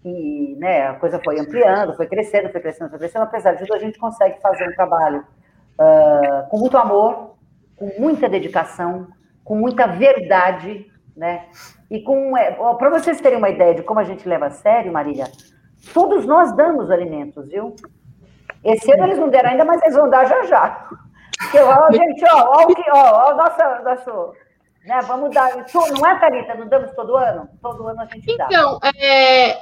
e né, a coisa foi ampliando, foi crescendo, foi crescendo, foi crescendo, apesar de tudo, a gente consegue fazer um trabalho uh, com muito amor, com muita dedicação, com muita verdade, né? E com. É, para vocês terem uma ideia de como a gente leva a sério, Marília, Todos nós damos alimentos, viu? Esse ano eles não deram ainda, mas eles vão dar já já. Porque, ó, gente, ó, ó, ó, ó nossa, nosso, né, vamos dar. Não é, Thalita? Não damos todo ano? Todo ano a gente dá. Então, é,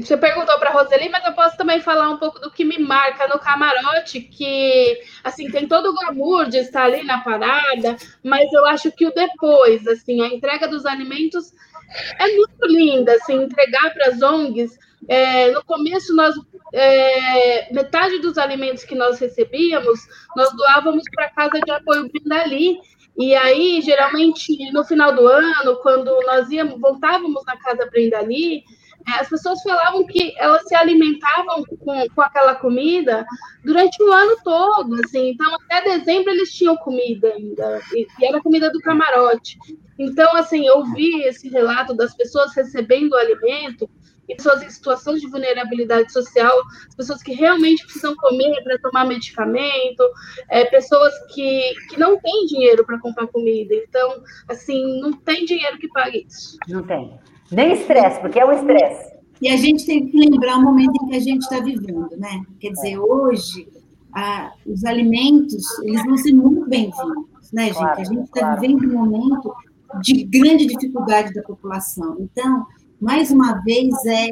você perguntou para a Roseli, mas eu posso também falar um pouco do que me marca no camarote, que, assim, tem todo o glamour de estar ali na parada, mas eu acho que o depois, assim, a entrega dos alimentos é muito linda, assim, entregar para as ONGs é, no começo, nós é, metade dos alimentos que nós recebíamos, nós doávamos para a casa de apoio Brindali. E aí, geralmente, no final do ano, quando nós íamos, voltávamos na casa Brindali, é, as pessoas falavam que elas se alimentavam com, com aquela comida durante o ano todo, assim. Então, até dezembro eles tinham comida ainda, e, e era comida do camarote. Então, assim, eu vi esse relato das pessoas recebendo o alimento pessoas em situações de vulnerabilidade social, pessoas que realmente precisam comer para tomar medicamento, é, pessoas que, que não têm dinheiro para comprar comida. Então, assim, não tem dinheiro que pague isso. Não tem. Nem estresse, porque é um estresse. E a gente tem que lembrar o momento em que a gente está vivendo, né? Quer dizer, hoje, a, os alimentos, eles vão ser muito bem-vindos, né, gente? Claro, a gente está claro. vivendo um momento de grande dificuldade da população. Então, mais uma vez, é,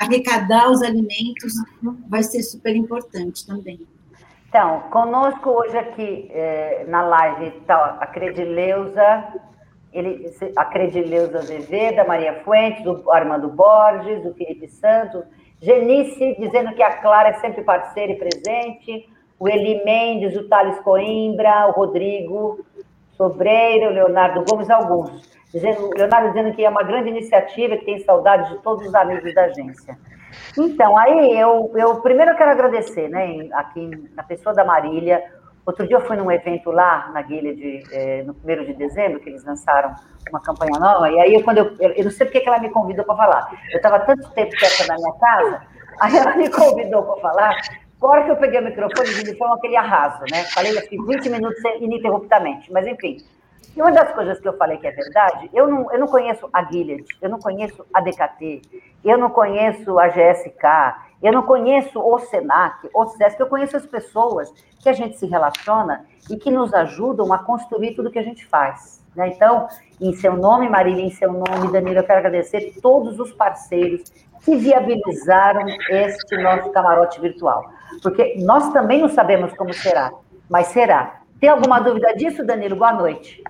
arrecadar os alimentos vai ser super importante também. Então, conosco hoje aqui é, na live está a Credileuza, ele, a Credileuza Azevedo, Maria Fuentes, o Armando Borges, o Felipe Santos, Genice dizendo que a Clara é sempre parceira e presente, o Eli Mendes, o Thales Coimbra, o Rodrigo Sobreira, o Leonardo Gomes, alguns. Dizendo, Leonardo dizendo que é uma grande iniciativa, que tem saudade de todos os amigos da agência. Então, aí eu, eu primeiro quero agradecer, né, aqui na pessoa da Marília. Outro dia eu fui num evento lá na Gilead, é, no primeiro de dezembro, que eles lançaram uma campanha nova, e aí quando eu, eu, eu não sei porque que ela me convidou para falar. Eu estava tanto tempo quieta na minha casa, aí ela me convidou para falar. Agora que eu peguei o microfone, de foi aquele arraso, né? Falei assim, 20 minutos ininterruptamente, mas enfim. E uma das coisas que eu falei que é verdade, eu não, eu não conheço a Gilead, eu não conheço a DKT, eu não conheço a GSK, eu não conheço o SENAC, o SESC, eu conheço as pessoas que a gente se relaciona e que nos ajudam a construir tudo que a gente faz. Né? Então, em seu nome, Marília, em seu nome, Danilo, eu quero agradecer todos os parceiros que viabilizaram este nosso camarote virtual. Porque nós também não sabemos como será, mas será. Tem alguma dúvida disso, Danilo? Boa noite.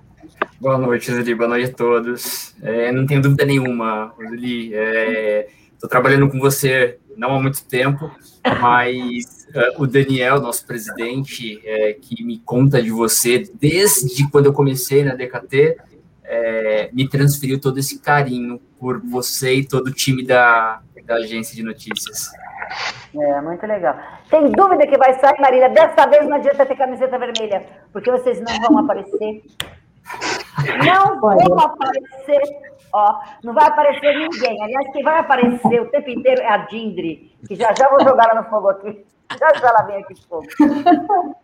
Boa noite, Roseli. Boa noite a todos. É, não tenho dúvida nenhuma, Roseli. Estou é, trabalhando com você não há muito tempo, mas uh, o Daniel, nosso presidente, é, que me conta de você desde quando eu comecei na DKT, é, me transferiu todo esse carinho por você e todo o time da, da agência de notícias. É, muito legal. Tem dúvida que vai sair, Marília? Dessa vez não adianta ter camiseta vermelha, porque vocês não vão aparecer. Não vão aparecer, ó, não vai aparecer ninguém. Aliás, quem vai aparecer o tempo inteiro é a Dindri, que já já vou jogar ela no fogo aqui. Já já ela vem aqui de fogo.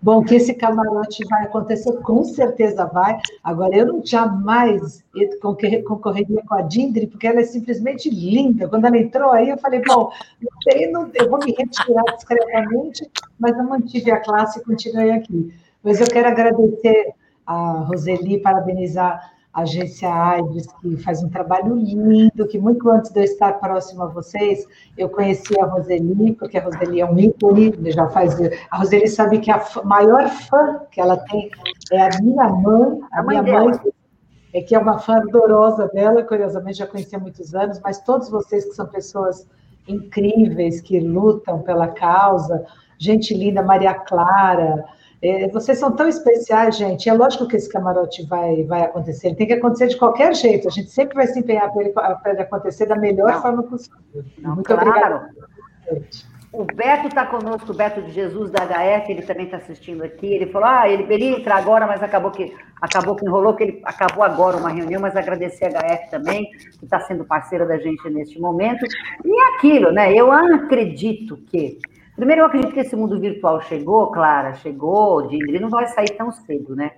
Bom, que esse camarote vai acontecer, com certeza vai. Agora, eu não jamais concorreria com a Dindri, porque ela é simplesmente linda. Quando ela entrou aí, eu falei, bom, não sei, não, eu vou me retirar discretamente, mas eu mantive a classe e continuei aqui. Mas eu quero agradecer a Roseli, parabenizar a agência AIDS, que faz um trabalho lindo, que muito antes de eu estar próximo a vocês, eu conheci a Roseli, porque a Roseli é um ícone, já faz... A Roseli sabe que a maior fã que ela tem é a minha mãe, a, minha mãe, é que é uma fã ardorosa dela, curiosamente já conheci há muitos anos, mas todos vocês que são pessoas incríveis, que lutam pela causa, gente linda, Maria Clara, é, vocês são tão especiais, gente. É lógico que esse camarote vai, vai acontecer. Ele tem que acontecer de qualquer jeito. A gente sempre vai se empenhar para ele, ele, acontecer da melhor não. forma possível. Não, Muito claro. obrigada. O Beto está conosco, o Beto de Jesus da HF, ele também está assistindo aqui. Ele falou: ah, ele, ele entra agora, mas acabou que acabou que enrolou, que ele acabou agora uma reunião, mas agradecer a HF também, que está sendo parceira da gente neste momento. E é aquilo, né? Eu acredito que Primeiro, eu acredito que esse mundo virtual chegou, Clara, chegou, Dindri, não vai sair tão cedo, né?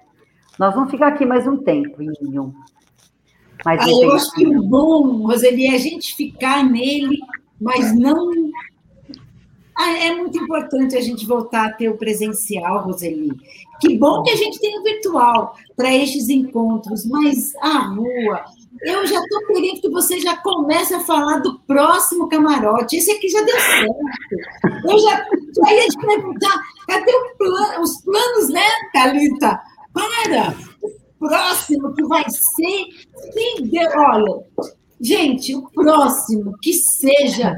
Nós vamos ficar aqui mais um tempo, Mas ah, eu acho que o bom, Roseli, é a gente ficar nele, mas não. Ah, é muito importante a gente voltar a ter o presencial, Roseli. Que bom que a gente tem o virtual para estes encontros, mas a rua, eu já estou querendo que você já comece a falar do próximo camarote. Esse aqui já deu certo. Eu já, já ia te perguntar, cadê os planos, né, Thalita? Para! O próximo que vai ser. Quem deu, olha, gente, o próximo que seja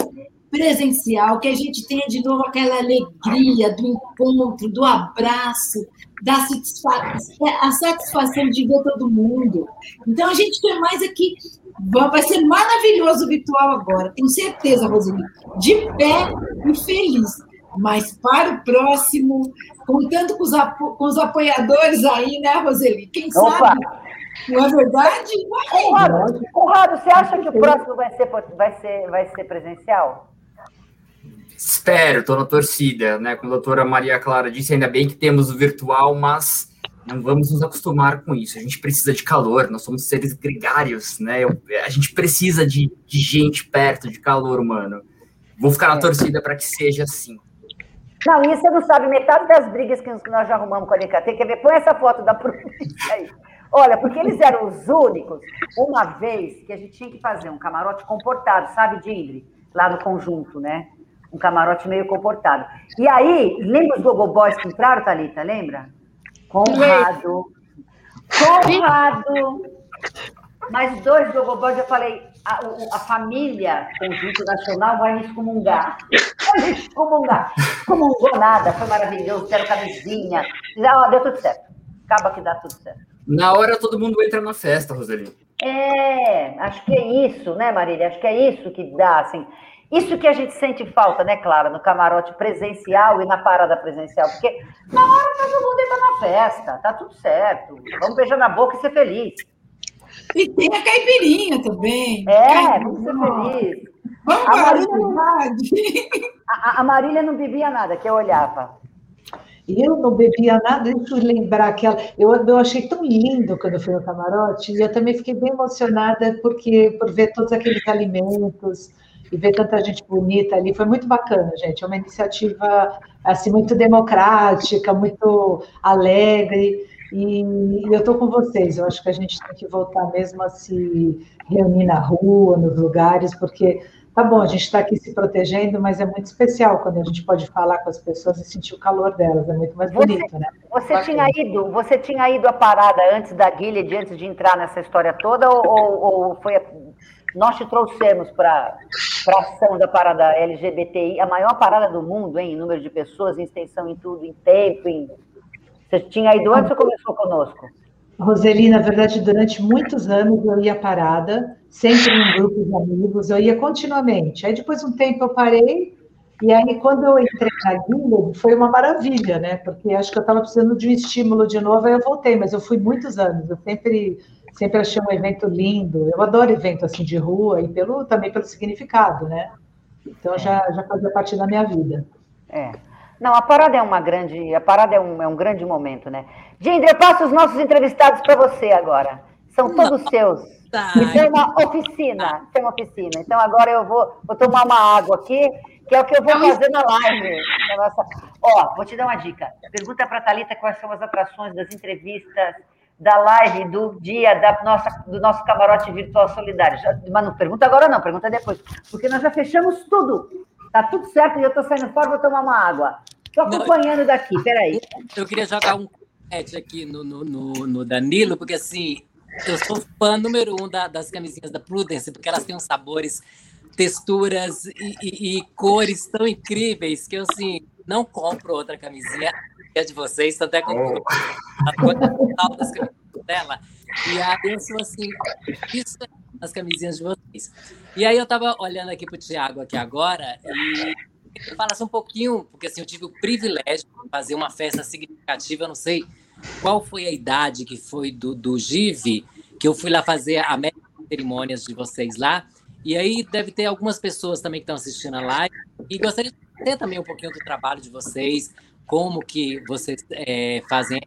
presencial, que a gente tenha de novo aquela alegria do encontro, do abraço, da satisfação, a satisfação de ver todo mundo. Então, a gente quer mais aqui. Vai ser maravilhoso o virtual agora, tenho certeza, Roseli. De pé e feliz. Mas para o próximo, contando com os, com os apoiadores aí, né, Roseli? Quem Opa. sabe? Não é verdade? Conrado, Conrado, você acha que o próximo vai ser, vai ser, vai ser presencial? Espero, estou na torcida, né? Como a doutora Maria Clara disse, ainda bem que temos o virtual, mas não vamos nos acostumar com isso. A gente precisa de calor, nós somos seres gregários, né? Eu, a gente precisa de, de, gente perto, de calor humano. Vou ficar na é. torcida para que seja assim. Não, e você não sabe, metade das brigas que nós já arrumamos com a DKT, quer ver? Põe essa foto da polícia aí. Olha, porque eles eram os únicos, uma vez, que a gente tinha que fazer um camarote comportado, sabe, Dindri? Lá no conjunto, né? Um camarote meio comportado. E aí, lembra os Gogo Boys que entraram, Thalita? Lembra? Conrado. Conrado. Mais dois Gogo Boys, eu falei, a, a, família Conjunto Nacional vai me excomungar. Vai me excomungar. Excomungou nada, foi maravilhoso, deram camisinha. Já, deu tudo certo. Acaba que dá tudo certo. Na hora todo mundo entra na festa, Roseli. É, acho que é isso, né, Marília? Acho que é isso que dá, assim. Isso que a gente sente falta, né, Clara, no camarote presencial e na parada presencial, porque na hora todo mundo entra na festa, tá tudo certo. Vamos beijar na boca e ser feliz. E tem a caipirinha também. É, vamos ser feliz. Vamos a Marília, não, a, a Marília não bebia nada, que eu olhava. Eu não bebia nada, deixa eu lembrar aquela. Eu, eu achei tão lindo quando fui no camarote, e eu também fiquei bem emocionada porque por ver todos aqueles alimentos e ver tanta gente bonita ali. Foi muito bacana, gente. É uma iniciativa assim, muito democrática, muito alegre. E, e eu estou com vocês. Eu acho que a gente tem que voltar mesmo a se reunir na rua, nos lugares, porque tá bom, a gente está aqui se protegendo, mas é muito especial quando a gente pode falar com as pessoas e sentir o calor delas, é muito mais bonito, você, né? Você tinha ido, você tinha ido à parada antes da Gilead, antes de entrar nessa história toda, ou, ou foi nós te trouxemos para a ação da parada LGBTI, a maior parada do mundo, hein, em número de pessoas, em extensão, em tudo, em tempo, em... Você tinha ido antes ou começou conosco? Roseli, na verdade, durante muitos anos eu ia parada, sempre em grupos de amigos, eu ia continuamente. Aí depois um tempo eu parei, e aí quando eu entrei na Guilherme, foi uma maravilha, né? Porque acho que eu estava precisando de um estímulo de novo, aí eu voltei, mas eu fui muitos anos, eu sempre, sempre achei um evento lindo. Eu adoro evento assim de rua e pelo, também pelo significado, né? Então é. já, já fazia parte da minha vida. É. Não, a parada é uma grande, a parada é um, é um grande momento, né? Dindra, eu passo os nossos entrevistados para você agora. São todos Não. seus. Tá. Isso é uma oficina, isso é uma oficina. Então agora eu vou, vou tomar uma água aqui, que é o que eu vou fazer na live. Na nossa... Ó, vou te dar uma dica. Pergunta para a Thalita quais são as atrações das entrevistas, da live, do dia da nossa, do nosso camarote virtual solidário. Já, mas não pergunta agora, não, pergunta depois. Porque nós já fechamos tudo. Tá tudo certo e eu estou saindo fora, vou tomar uma água. Estou acompanhando não, daqui, peraí. Eu queria jogar um aqui no, no, no, no, Danilo, porque assim, eu sou fã número um da, das camisinhas da Prudence, porque elas têm uns sabores, texturas e, e, e, cores tão incríveis que eu assim, não compro outra camisinha de vocês, é eu compro oh. a cor das camisinhas dela. E aí eu sou assim, isso as camisinhas de vocês. E aí eu estava olhando aqui para o Tiago aqui agora e eu falasse um pouquinho, porque assim, eu tive o privilégio de fazer uma festa significativa, eu não sei qual foi a idade que foi do, do GIV, que eu fui lá fazer a média cerimônias de vocês lá, e aí deve ter algumas pessoas também que estão assistindo a live, e gostaria de ter também um pouquinho do trabalho de vocês, como que vocês é, fazem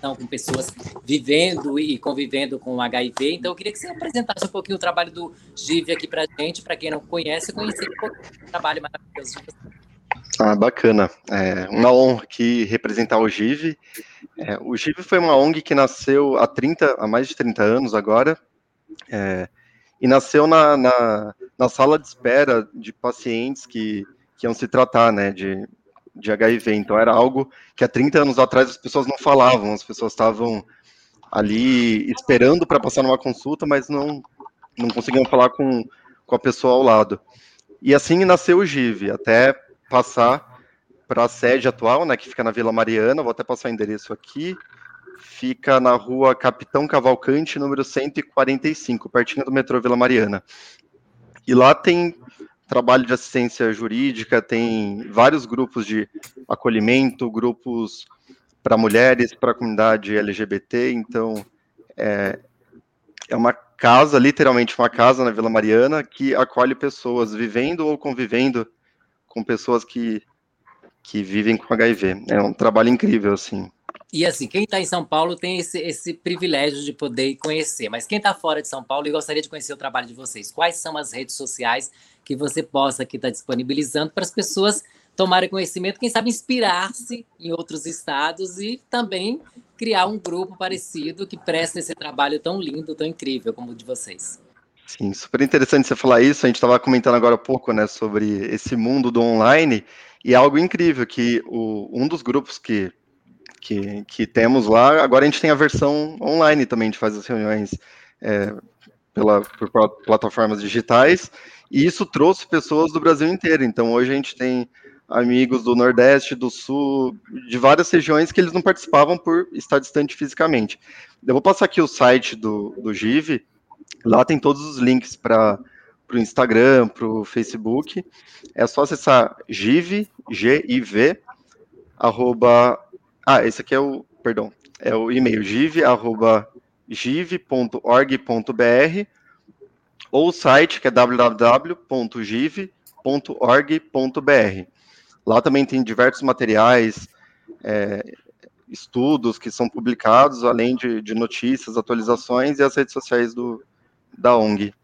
com pessoas vivendo e convivendo com HIV. Então, eu queria que você apresentasse um pouquinho o trabalho do GIV aqui para a gente, para quem não conhece, conhecer um o trabalho maravilhoso de vocês. Ah, bacana. É uma honra aqui representar o GIV. É, o GIV foi uma ONG que nasceu há 30, há mais de 30 anos agora, é, e nasceu na, na, na, sala de espera de pacientes que, que iam se tratar, né, de, de HIV. Então era algo que há 30 anos atrás as pessoas não falavam, as pessoas estavam ali esperando para passar numa consulta, mas não, não conseguiam falar com, com a pessoa ao lado. E assim nasceu o GIV, até passar para a sede atual, né, que fica na Vila Mariana, vou até passar o endereço aqui, fica na rua Capitão Cavalcante, número 145, pertinho do metrô Vila Mariana. E lá tem trabalho de assistência jurídica, tem vários grupos de acolhimento, grupos para mulheres, para a comunidade LGBT, então é, é uma casa, literalmente uma casa na Vila Mariana, que acolhe pessoas vivendo ou convivendo com pessoas que, que vivem com HIV. É um trabalho incrível, assim. E assim, quem está em São Paulo tem esse, esse privilégio de poder conhecer, mas quem está fora de São Paulo e gostaria de conhecer o trabalho de vocês, quais são as redes sociais que você possa aqui estar tá disponibilizando para as pessoas tomarem conhecimento, quem sabe inspirar-se em outros estados e também criar um grupo parecido que preste esse trabalho tão lindo, tão incrível como o de vocês. Sim, super interessante você falar isso. A gente estava comentando agora há pouco, né, sobre esse mundo do online e é algo incrível que o, um dos grupos que, que, que, temos lá, agora a gente tem a versão online também, a gente faz as reuniões é, pela, por plataformas digitais e isso trouxe pessoas do Brasil inteiro. Então hoje a gente tem amigos do Nordeste, do Sul, de várias regiões que eles não participavam por estar distante fisicamente. Eu vou passar aqui o site do, do GIV, Lá tem todos os links para o Instagram, para o Facebook. É só acessar giv, G-I-V, arroba... Ah, esse aqui é o, perdão, é o e-mail giv, arroba give.org.br ou o site que é www.give.org.br. Lá também tem diversos materiais, é, estudos que são publicados, além de, de notícias, atualizações e as redes sociais do, da ONG.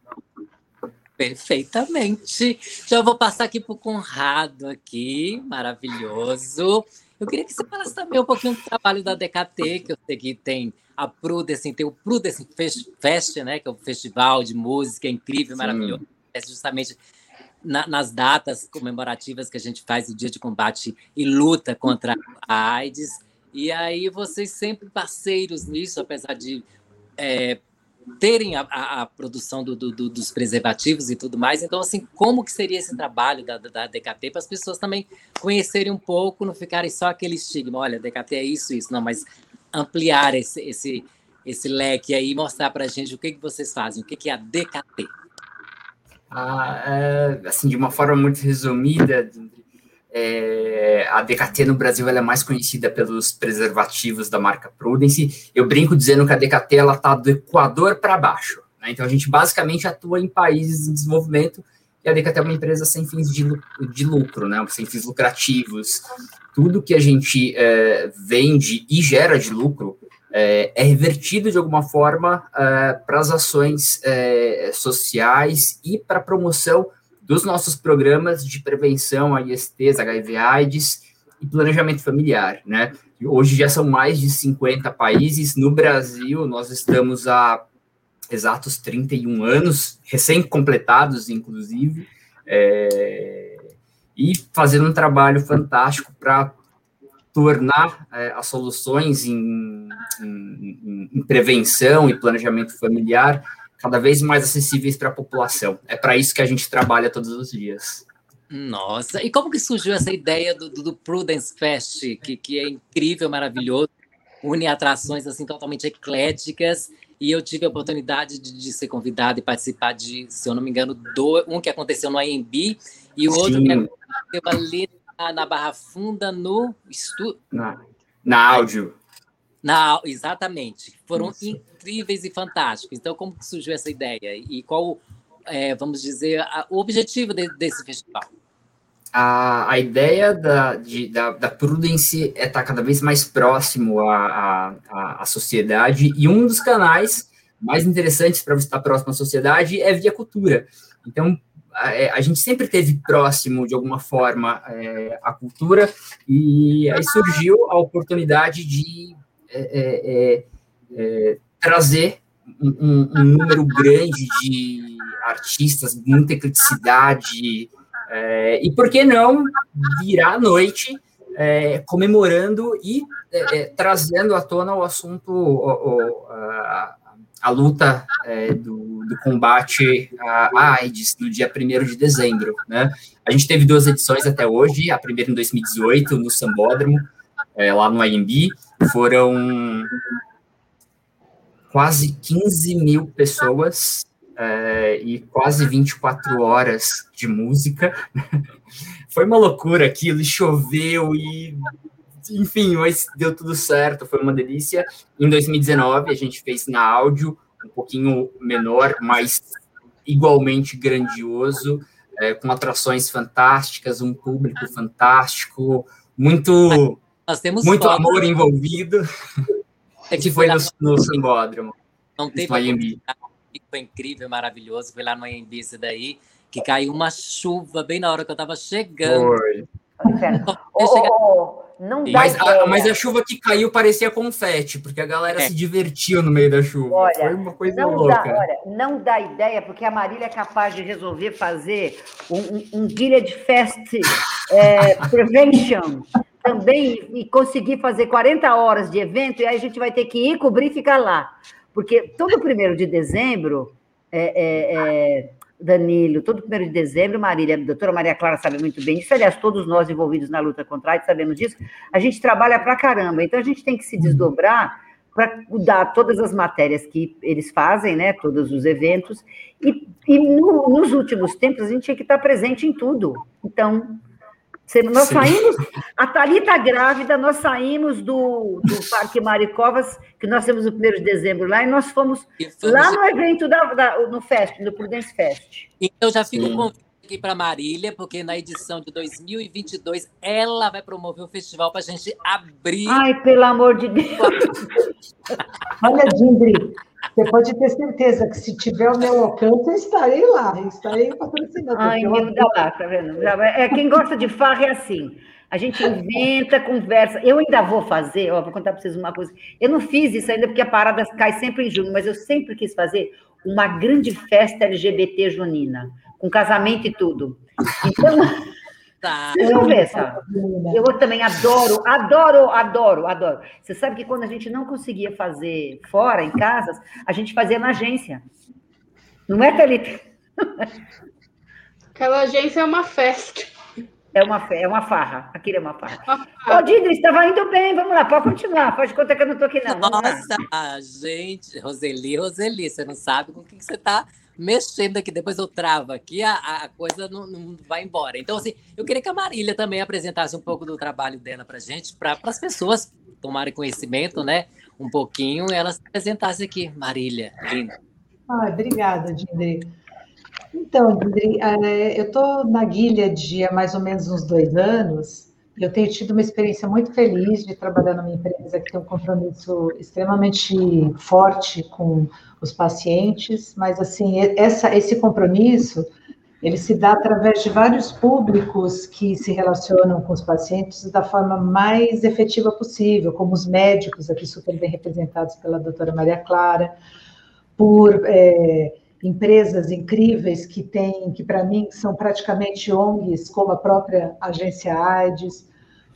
Perfeitamente. Já vou passar aqui para o Conrado aqui, maravilhoso. Eu queria que você falasse também um pouquinho do trabalho da DKT, que eu sei que tem a Prudence, tem o Prudence Fest, né, que é um festival de música incrível, maravilhoso. É justamente na, nas datas comemorativas que a gente faz o dia de combate e luta contra a AIDS. E aí vocês sempre parceiros nisso, apesar de é, terem a, a, a produção do, do, dos preservativos e tudo mais. Então, assim, como que seria esse trabalho da, da DKT para as pessoas também conhecerem um pouco, não ficarem só aquele estigma, olha, DKT é isso, isso, não, mas ampliar esse, esse, esse leque aí e mostrar para a gente o que, que vocês fazem, o que, que é a DKT. Ah, é, assim, de uma forma muito resumida, é, a DKT no Brasil é mais conhecida pelos preservativos da marca Prudence. Eu brinco dizendo que a DKT ela está do Equador para baixo. Né? Então a gente basicamente atua em países em desenvolvimento e a DKT é uma empresa sem fins de, de lucro, né? sem fins lucrativos. Tudo que a gente é, vende e gera de lucro é, é revertido de alguma forma é, para as ações é, sociais e para a promoção dos nossos programas de prevenção a ISTs, HIV AIDS e planejamento familiar, né? Hoje já são mais de 50 países. No Brasil, nós estamos há exatos 31 anos, recém-completados, inclusive, é, e fazendo um trabalho fantástico para tornar é, as soluções em, em, em, prevenção e planejamento familiar cada vez mais acessíveis para a população. É para isso que a gente trabalha todos os dias. Nossa, e como que surgiu essa ideia do, do Prudence Fest, que, que é incrível, maravilhoso, une atrações assim totalmente ecléticas, e eu tive a oportunidade de, de, ser convidado e participar de, se eu não me engano, do, um que aconteceu no AMB e o Sim. outro que aconteceu ali na, na Barra Funda no estúdio. Na, na áudio. Na, exatamente. Foram Isso. Incríveis e fantásticos. Então, como surgiu essa ideia? E qual, é, vamos dizer, a, o objetivo de, desse festival? A, a ideia da, de, da, da Prudence é estar cada vez mais próximo à, à, à sociedade, e um dos canais mais interessantes para estar próximo à sociedade é via cultura. Então, a, é, a gente sempre teve próximo, de alguma forma, é, a cultura, e aí surgiu a oportunidade de é, é, é, é, trazer um, um, número grande de artistas, muita ecleticidade, é, e por que não virar à noite comemorando e trazendo à tona o assunto, o, o, a, a, luta do, do, combate à AIDS no dia 1 de dezembro. Né? A gente teve duas edições até hoje, a primeira em 2018, no Sambódromo, lá no IMB, foram quase 15 mil pessoas é, e quase 24 horas de música. foi uma loucura aquilo, choveu e. Enfim, mas deu tudo certo, foi uma delícia. Em 2019, a gente fez na áudio, um pouquinho menor, mas igualmente grandioso, é, com atrações fantásticas, um público fantástico, muito muito amor envolvido. É que foi no, no Sambódromo. Não teve Miami. Foi incrível, maravilhoso. Foi lá no AMB esse daí, que caiu uma chuva bem na hora que eu estava chegando. Foi. Ô, não dá Mas ideia. a, mas a chuva que caiu parecia confete, porque a galera É. se divertiu no meio da chuva. Olha, Foi uma coisa Não louca. dá, olha, não dá ideia, porque a Marília é capaz de resolver fazer um, um, um Gilead Fest é, Prevention também e conseguir fazer 40 horas de evento, e aí a gente vai ter que ir cobrir e ficar lá. Porque todo primeiro de dezembro, é, é, é, Danilo, todo primeiro de dezembro, Marília, a doutora Maria Clara sabe muito bem disso, aliás, todos nós envolvidos na luta contra a AIDS sabemos disso, a gente trabalha pra caramba, então a gente tem que se desdobrar para dar todas as matérias que eles fazem, né, todos os eventos, e, e no- nos últimos tempos a gente tinha que estar presente em tudo. Então, nós Sim. saímos, a Thalita grávida, nós saímos do, do Parque Maricovas, que nós temos o primeiro de dezembro lá, e nós fomos E fomos- lá no evento da, da- no Fest, no Prudence Fest. Então já fica o convite aqui para Marília, porque na edição de 2022 ela vai promover o festival para a gente abrir. Ai, pelo amor de Deus. Olha, Dindri, você pode ter certeza que se tiver o meu alcance, eu estarei lá, eu estarei patrocinando. Ai, meu, lá, tá vendo? É, quem gosta de farra é assim. A gente inventa, conversa. Eu ainda vou fazer, ó, vou contar para vocês uma coisa. Eu não fiz isso ainda porque a parada cai sempre em junho, mas eu sempre quis fazer uma grande festa LGBT junina, com casamento e tudo. Então, Tá. vocês vão ver, sabe? Eu também adoro, adoro, adoro, adoro. Você sabe que quando a gente não conseguia fazer fora, em casas, a gente fazia na agência. Não é, Thalita? Aquela agência é uma festa. É uma, é uma farra. Aquilo é uma farra. Ô, Didri, estava indo bem. Vamos lá, pode continuar. Pode contar que eu não estou aqui, não. Vamos lá. Nossa, gente, Roseli, Roseli, você não sabe com o que que você está mexendo aqui. Depois eu travo aqui, a, a coisa não, não vai embora. Então, assim, eu queria que a Marília também apresentasse um pouco do trabalho dela para gente, para as pessoas tomarem conhecimento, né? Um pouquinho, ela se apresentasse aqui. Marília, linda. Ai, obrigada, Dindri. Então, Dindri, eh, eu estou na Gilead há mais ou menos uns dois anos. Eu tenho tido uma experiência muito feliz de trabalhar numa empresa que tem um compromisso extremamente forte com os pacientes, mas assim, essa, esse compromisso ele se dá através de vários públicos que se relacionam com os pacientes da forma mais efetiva possível, como os médicos, aqui super bem representados pela doutora Maria Clara, por é, empresas incríveis que têm, que para mim são praticamente ONGs, como a própria agência AIDS,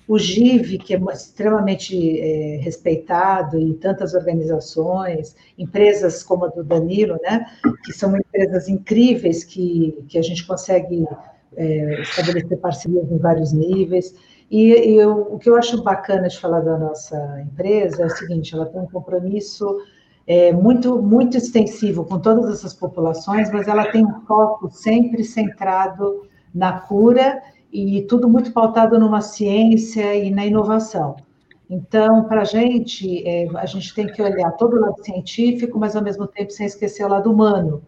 o GIV, que é extremamente é, respeitado em tantas organizações, empresas como a do Danilo, né, que são empresas incríveis que, que a gente consegue é, estabelecer parcerias em vários níveis. E, eu, o que eu acho bacana de falar da nossa empresa é o seguinte: ela tem um compromisso é, muito, muito extensivo com todas essas populações, mas ela tem um foco sempre centrado na cura e tudo muito pautado numa ciência e na inovação. Então, para a gente, é, a gente tem que olhar todo o lado científico, mas ao mesmo tempo sem esquecer o lado humano.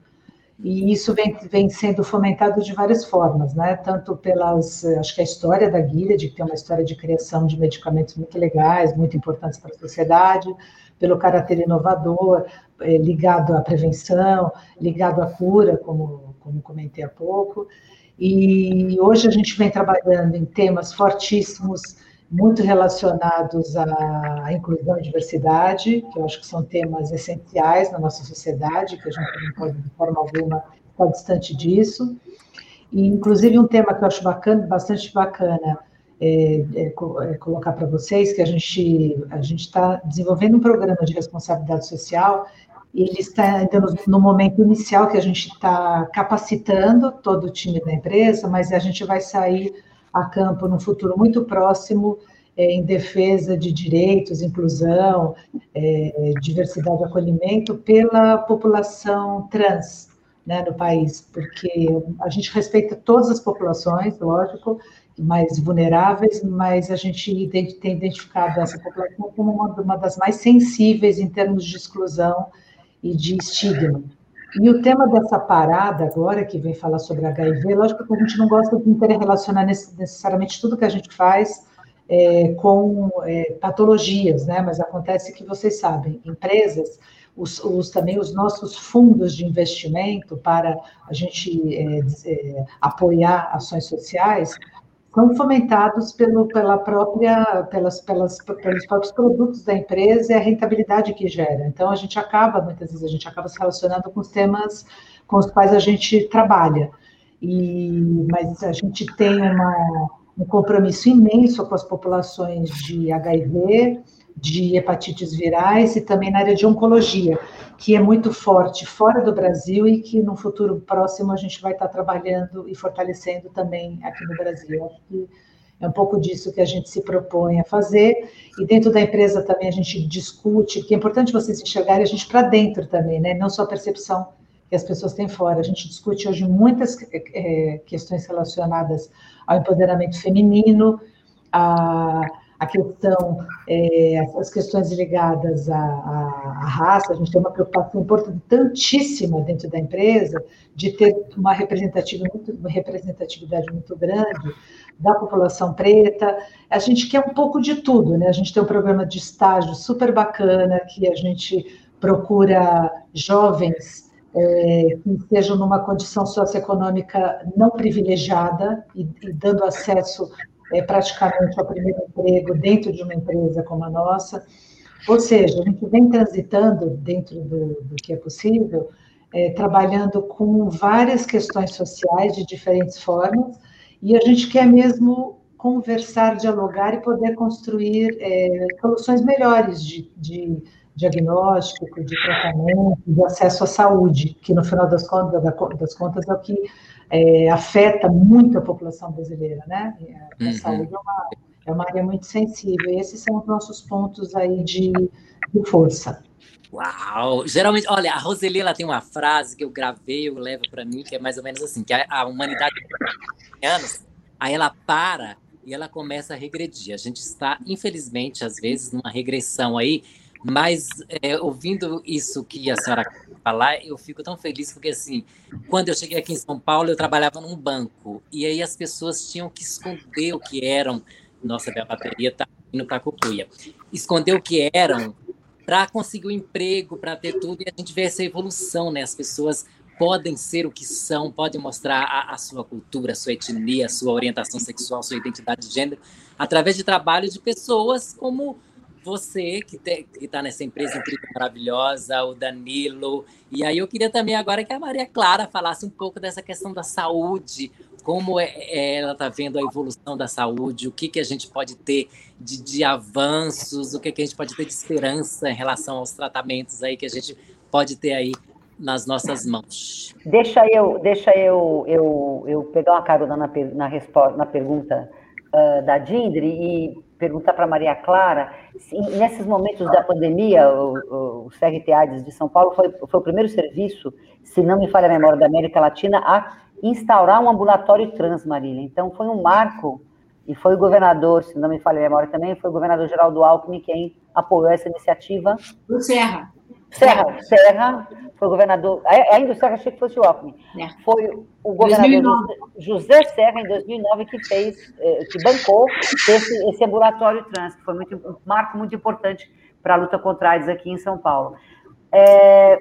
E isso vem, vem sendo fomentado de várias formas, né? Tanto pelas, acho que a história da Guilha, de que tem uma história de criação de medicamentos muito legais, muito importantes para a sociedade, pelo caráter inovador, é, ligado à prevenção, ligado à cura, como, como comentei há pouco. E hoje a gente vem trabalhando em temas fortíssimos, muito relacionados à inclusão e diversidade, que eu acho que são temas essenciais na nossa sociedade, que a gente não pode, de forma alguma, estar distante disso. E, inclusive, um tema que eu acho bacana, bastante bacana, é, é, é colocar para vocês, que a gente a está desenvolvendo um programa de responsabilidade social ele está ainda no, momento inicial que a gente está capacitando todo o time da empresa, mas a gente vai sair a campo no futuro muito próximo é, em defesa de direitos, inclusão, é, diversidade acolhimento pela população trans né, no país, porque a gente respeita todas as populações, lógico, mais vulneráveis, mas a gente tem identificado essa população como uma, uma das mais sensíveis em termos de exclusão e de estigma. E o tema dessa parada agora, que vem falar sobre HIV, lógico que a gente não gosta de interrelacionar necessariamente tudo que a gente faz é, com é, patologias, né? Mas acontece que vocês sabem, empresas, os, os, também os nossos fundos de investimento para a gente é, apoiar ações sociais são fomentados pelo, pela própria, pelas, pelas, pelos próprios produtos da empresa e a rentabilidade que gera. Então, a gente acaba, muitas vezes, a gente acaba se relacionando com os temas com os quais a gente trabalha. E, mas a gente tem uma, um compromisso imenso com as populações de HIV, de hepatites virais e também na área de oncologia, que é muito forte fora do Brasil e que no futuro próximo a gente vai estar trabalhando e fortalecendo também aqui no Brasil. É um pouco disso que a gente se propõe a fazer. E dentro da empresa também a gente discute, que é importante vocês enxergarem a gente para dentro também, né? Não só a percepção que as pessoas têm fora. A gente discute hoje muitas é, questões relacionadas ao empoderamento feminino, a a questão, é, as questões ligadas à, à, à, raça, a gente tem uma preocupação importantíssima dentro da empresa de ter uma representatividade muito, uma representatividade muito grande da população preta. A gente quer um pouco de tudo, né? A gente tem um programa de estágio super bacana que a gente procura jovens é, que estejam numa condição socioeconômica não privilegiada e, e dando acesso é, praticamente ao primeiro emprego dentro de uma empresa como a nossa. Ou seja, a gente vem transitando dentro do, do que é possível, é, trabalhando com várias questões sociais de diferentes formas, e a gente quer mesmo conversar, dialogar e poder construir é, soluções melhores de, de diagnóstico, de tratamento, de acesso à saúde, que no final das contas, das contas é o que é, afeta muito a população brasileira, né? A, uhum. saúde é uma, é uma área muito sensível. E esses são os nossos pontos aí de, de força. Uau! Geralmente, olha, a Roseli ela tem uma frase que eu gravei, eu levo para mim, que é mais ou menos assim, que a, a humanidade anos, aí ela para e ela começa a regredir. A gente está, infelizmente, às vezes, numa regressão aí, mas é, ouvindo isso que a senhora falar, eu fico tão feliz porque assim, quando eu cheguei aqui em São Paulo, eu trabalhava num banco e aí as pessoas tinham que esconder o que eram. Nossa, a bateria está indo para cucuia. Esconder o que eram para conseguir o um emprego, para ter tudo e a gente vê essa evolução, né? As pessoas podem ser o que são, podem mostrar a, a, sua cultura, a sua etnia, a sua orientação sexual, a sua identidade de gênero, através de trabalho de pessoas como você que está nessa empresa incrível, maravilhosa, o Danilo. E aí eu queria também agora que a Maria Clara falasse um pouco dessa questão da saúde, como é, é, ela está vendo a evolução da saúde, o que, que a gente pode ter de, de avanços, o que, que a gente pode ter de esperança em relação aos tratamentos aí que a gente pode ter aí nas nossas mãos. Deixa eu, deixa eu, eu, eu pegar uma carona na, na, na pergunta uh, da Dindri e perguntar para Maria Clara, se, nesses momentos da pandemia, o, o CRT AIDS de São Paulo foi, foi o primeiro serviço, se não me falha a memória, da América Latina a instaurar um ambulatório trans, Marília. Então, foi um marco, e foi o governador, se não me falha a memória também, foi o governador Geraldo Alckmin quem apoiou essa iniciativa. O Serra. Serra, Serra, foi o governador, ainda o Serra achei que fosse o Alckmin, é. foi o governador José Serra, em 2009, que fez, eh, que bancou esse, esse ambulatório trans, que foi muito, um marco muito importante para a luta contra a AIDS aqui em São Paulo. É,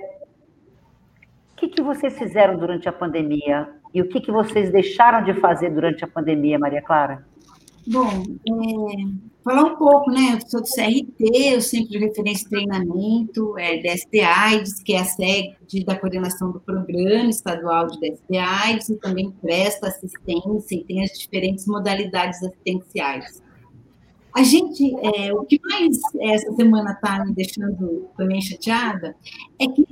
o que, que vocês fizeram durante a pandemia e o que, que vocês deixaram de fazer durante a pandemia, Maria Clara? Bom, é, falar um pouco, né? Eu sou do CRT, o Centro de Referência e Treinamento, é, DST-AIDS, que é a sede da coordenação do Programa Estadual de DST-AIDS, e também presta assistência e tem as diferentes modalidades assistenciais. A gente, é, o que mais essa semana está me deixando também chateada é que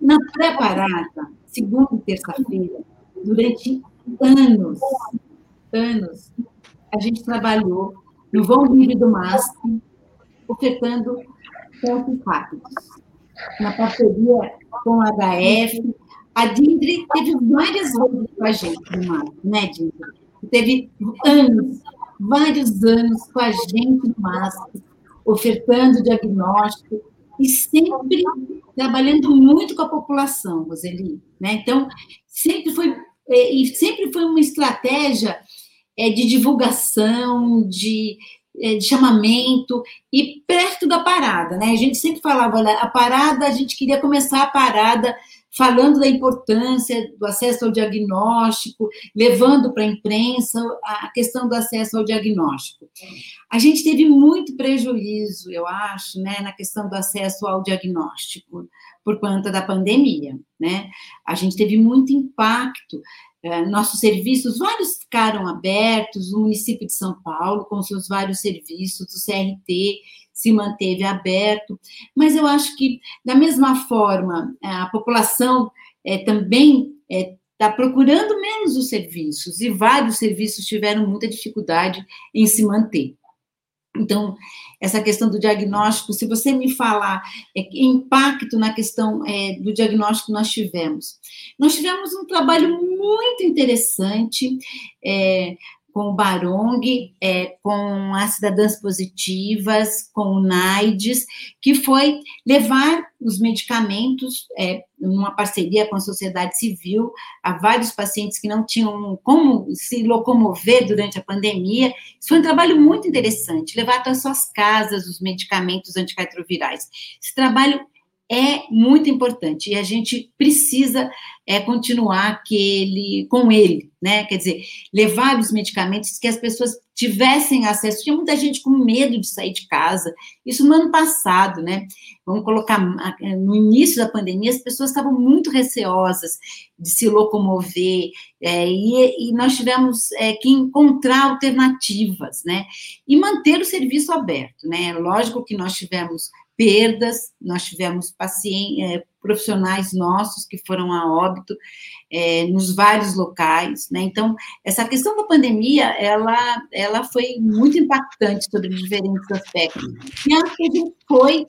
na pré-parada, segunda e terça-feira, durante anos, anos, a gente trabalhou no vão livre do MASP, ofertando pontos rápidos. Na parceria com a HF, a Dindri teve várias vezes com a gente no MASP, né, Dindri? Teve anos, vários anos com a gente no MASP, ofertando diagnóstico e sempre trabalhando muito com a população, Roseli. Né? Então, sempre foi, é, e sempre foi uma estratégia é, de divulgação, de, é, de chamamento, e perto da parada, né? A gente sempre falava, olha, a parada, a gente queria começar a parada falando da importância do acesso ao diagnóstico, levando para a imprensa a questão do acesso ao diagnóstico. A gente teve muito prejuízo, eu acho, né, na questão do acesso ao diagnóstico por conta da pandemia, né? A gente teve muito impacto nossos serviços, vários ficaram abertos, o município de São Paulo, com seus vários serviços, o CRT se manteve aberto, mas eu acho que, da mesma forma, a população é, também está é, procurando menos os serviços, e vários serviços tiveram muita dificuldade em se manter. Então, essa questão do diagnóstico, se você me falar é, impacto na questão é, do diagnóstico nós tivemos. Nós tivemos um trabalho muito interessante, é, com o Barong, é, com as cidadãs positivas, com o NAIDS, que foi levar os medicamentos, é, numa parceria com a sociedade civil, a vários pacientes que não tinham como se locomover durante a pandemia. Isso foi um trabalho muito interessante, levar para suas casas os medicamentos antirretrovirais. Esse trabalho é muito importante e a gente precisa é, continuar aquele, com ele, né? Quer dizer, levar os medicamentos que as pessoas tivessem acesso. Tinha muita gente com medo de sair de casa. Isso no ano passado, né? Vamos colocar no início da pandemia, as pessoas estavam muito receosas de se locomover é, e, e, nós tivemos é, que encontrar alternativas, né? E manter o serviço aberto, né? Lógico que nós tivemos perdas, nós tivemos pacientes, é, profissionais nossos que foram a óbito é, nos vários locais, né? Então, essa questão da pandemia, ela, ela foi muito impactante sobre diferentes aspectos. E a gente foi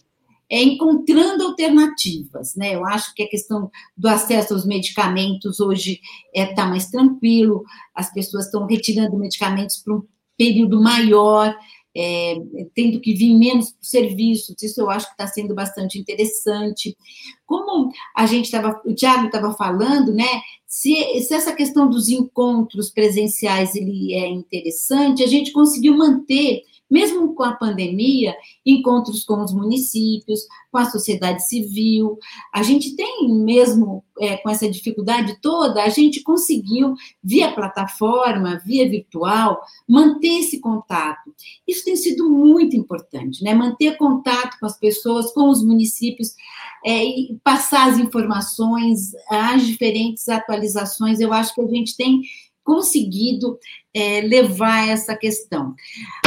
é, encontrando alternativas, né? Eu acho que a questão do acesso aos medicamentos hoje está é, tá mais tranquilo, as pessoas estão retirando medicamentos por um período maior, é, tendo que vir menos para serviços, isso eu acho que está sendo bastante interessante. Como a gente estava, o Tiago estava falando, né? Se, se, essa questão dos encontros presenciais ele é interessante, a gente conseguiu manter mesmo com a pandemia, encontros com os municípios, com a sociedade civil. A gente tem, mesmo é, com essa dificuldade toda, a gente conseguiu, via plataforma, via virtual, manter esse contato. Isso tem sido muito importante, né? Manter contato com as pessoas, com os municípios, é, e passar as informações, as diferentes atualizações. Eu acho que a gente tem conseguido é, levar essa questão.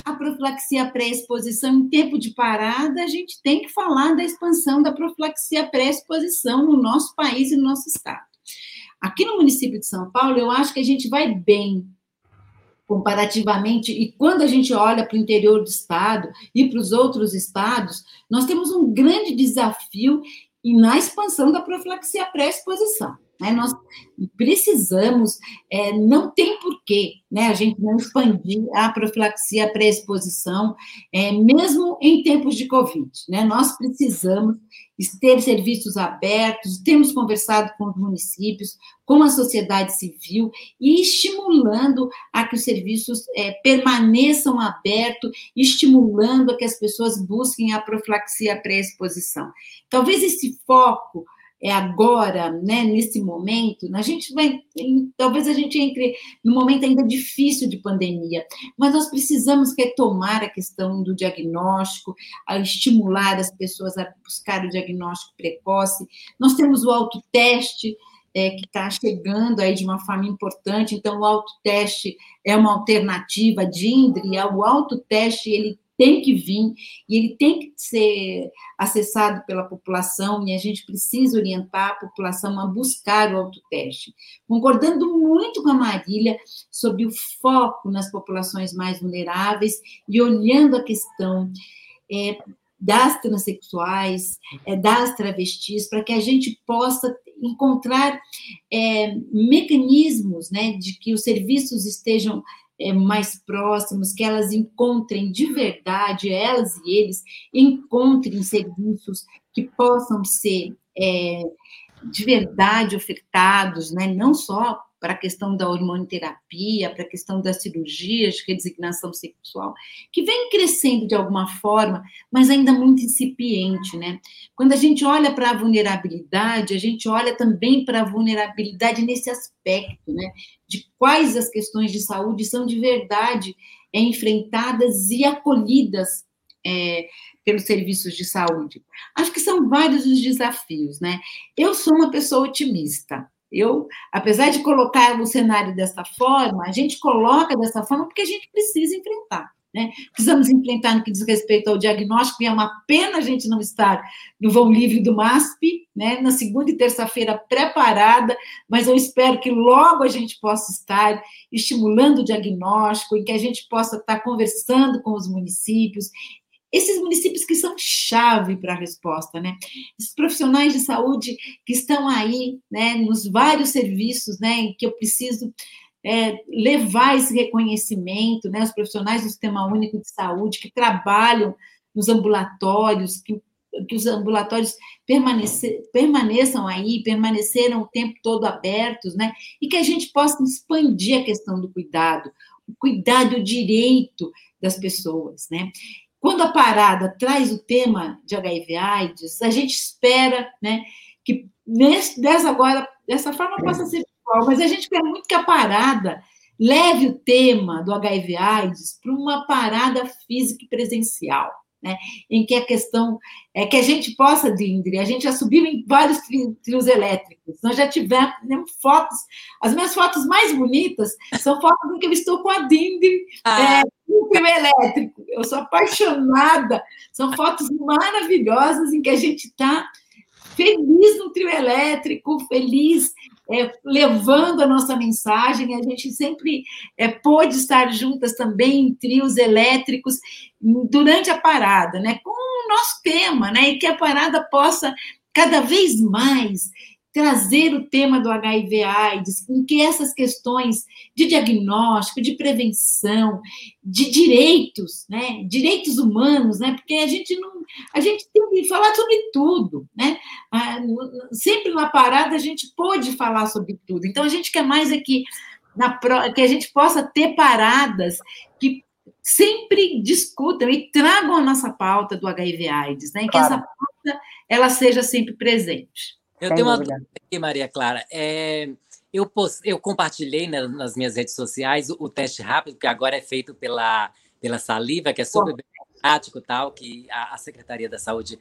A profilaxia pré-exposição, em tempo de parada, a gente tem que falar da expansão da profilaxia pré-exposição no nosso país e no nosso estado. Aqui no município de São Paulo, eu acho que a gente vai bem comparativamente, e quando a gente olha para o interior do estado e para os outros estados, nós temos um grande desafio na expansão da profilaxia pré-exposição. Né? Nós precisamos, é, não tem porquê né, a gente não expandir a profilaxia pré-exposição, é, mesmo em tempos de Covid. Né? Nós precisamos ter serviços abertos, temos conversado com os municípios, com a sociedade civil e estimulando a que os serviços é, permaneçam abertos, estimulando a que as pessoas busquem a profilaxia pré-exposição. Talvez esse foco é agora, né, nesse momento, a gente vai, talvez a gente entre num momento ainda difícil de pandemia, mas nós precisamos retomar a questão do diagnóstico, a estimular as pessoas a buscar o diagnóstico precoce. Nós temos o autoteste, é, que está chegando aí de uma forma importante, então o autoteste é uma alternativa, de INDRE, o autoteste, ele tem que vir e ele tem que ser acessado pela população e a gente precisa orientar a população a buscar o autoteste. Concordando muito com a Marília sobre o foco nas populações mais vulneráveis e olhando a questão é, das transexuais, é, das travestis, para que a gente possa encontrar é, mecanismos né, de que os serviços estejam é, mais próximos, que elas encontrem de verdade, elas e eles encontrem serviços que possam ser é, de verdade ofertados, né? não só para a questão da hormonoterapia, para a questão das cirurgias de redesignação sexual, que vem crescendo de alguma forma, mas ainda muito incipiente, né? Quando a gente olha para a vulnerabilidade, a gente olha também para a vulnerabilidade nesse aspecto, né? De quais as questões de saúde são de verdade é, enfrentadas e acolhidas é, pelos serviços de saúde. Acho que são vários os desafios, né? Eu sou uma pessoa otimista. Eu, apesar de colocar o cenário dessa forma, a gente coloca dessa forma porque a gente precisa enfrentar. Né? Precisamos enfrentar no que diz respeito ao diagnóstico, e é uma pena a gente não estar no vão livre do MASP, né? na segunda e terça-feira preparada, mas eu espero que logo a gente possa estar estimulando o diagnóstico, e que a gente possa estar conversando com os municípios, esses municípios que são chave para a resposta, né? Esses profissionais de saúde que estão aí, né, nos vários serviços, né, que eu preciso é, levar esse reconhecimento, né, os profissionais do Sistema Único de Saúde que trabalham nos ambulatórios, que, que os ambulatórios permanece, permaneçam aí, permaneceram o tempo todo abertos, né, e que a gente possa expandir a questão do cuidado, o cuidado, o direito das pessoas, né? Quando a parada traz o tema de HIV/AIDS, a gente espera, né, que nesse, dessa agora dessa forma possa ser igual, mas a gente quer muito que a parada leve o tema do HIV/AIDS para uma parada física e presencial né? em que a questão é que a gente possa, Dindri, a gente já subiu em vários trios elétricos, nós já tivemos fotos, as minhas fotos mais bonitas são fotos em que eu estou com a Dindri ah. é, no trio elétrico, eu sou apaixonada, são fotos maravilhosas em que a gente está feliz no trio elétrico, feliz é, levando a nossa mensagem. A gente sempre é, pôde estar juntas também em trios elétricos durante a parada, né? Com o nosso tema, né? E que a parada possa cada vez mais trazer o tema do HIV/AIDS, em que essas questões de diagnóstico, de prevenção, de direitos, né, direitos humanos, né, porque a gente não, a gente tem que falar sobre tudo, né, sempre na parada a gente pode falar sobre tudo. Então a gente quer mais aqui na que a gente possa ter paradas que sempre discutam e tragam a nossa pauta do HIV/AIDS, né, e que claro. essa pauta ela seja sempre presente. Eu Sem tenho uma dúvida aqui, Maria Clara. É, eu, post, eu compartilhei né, nas minhas redes sociais o, o, teste rápido, que agora é feito pela, pela saliva, que é super prático tal, que a, a Secretaria da Saúde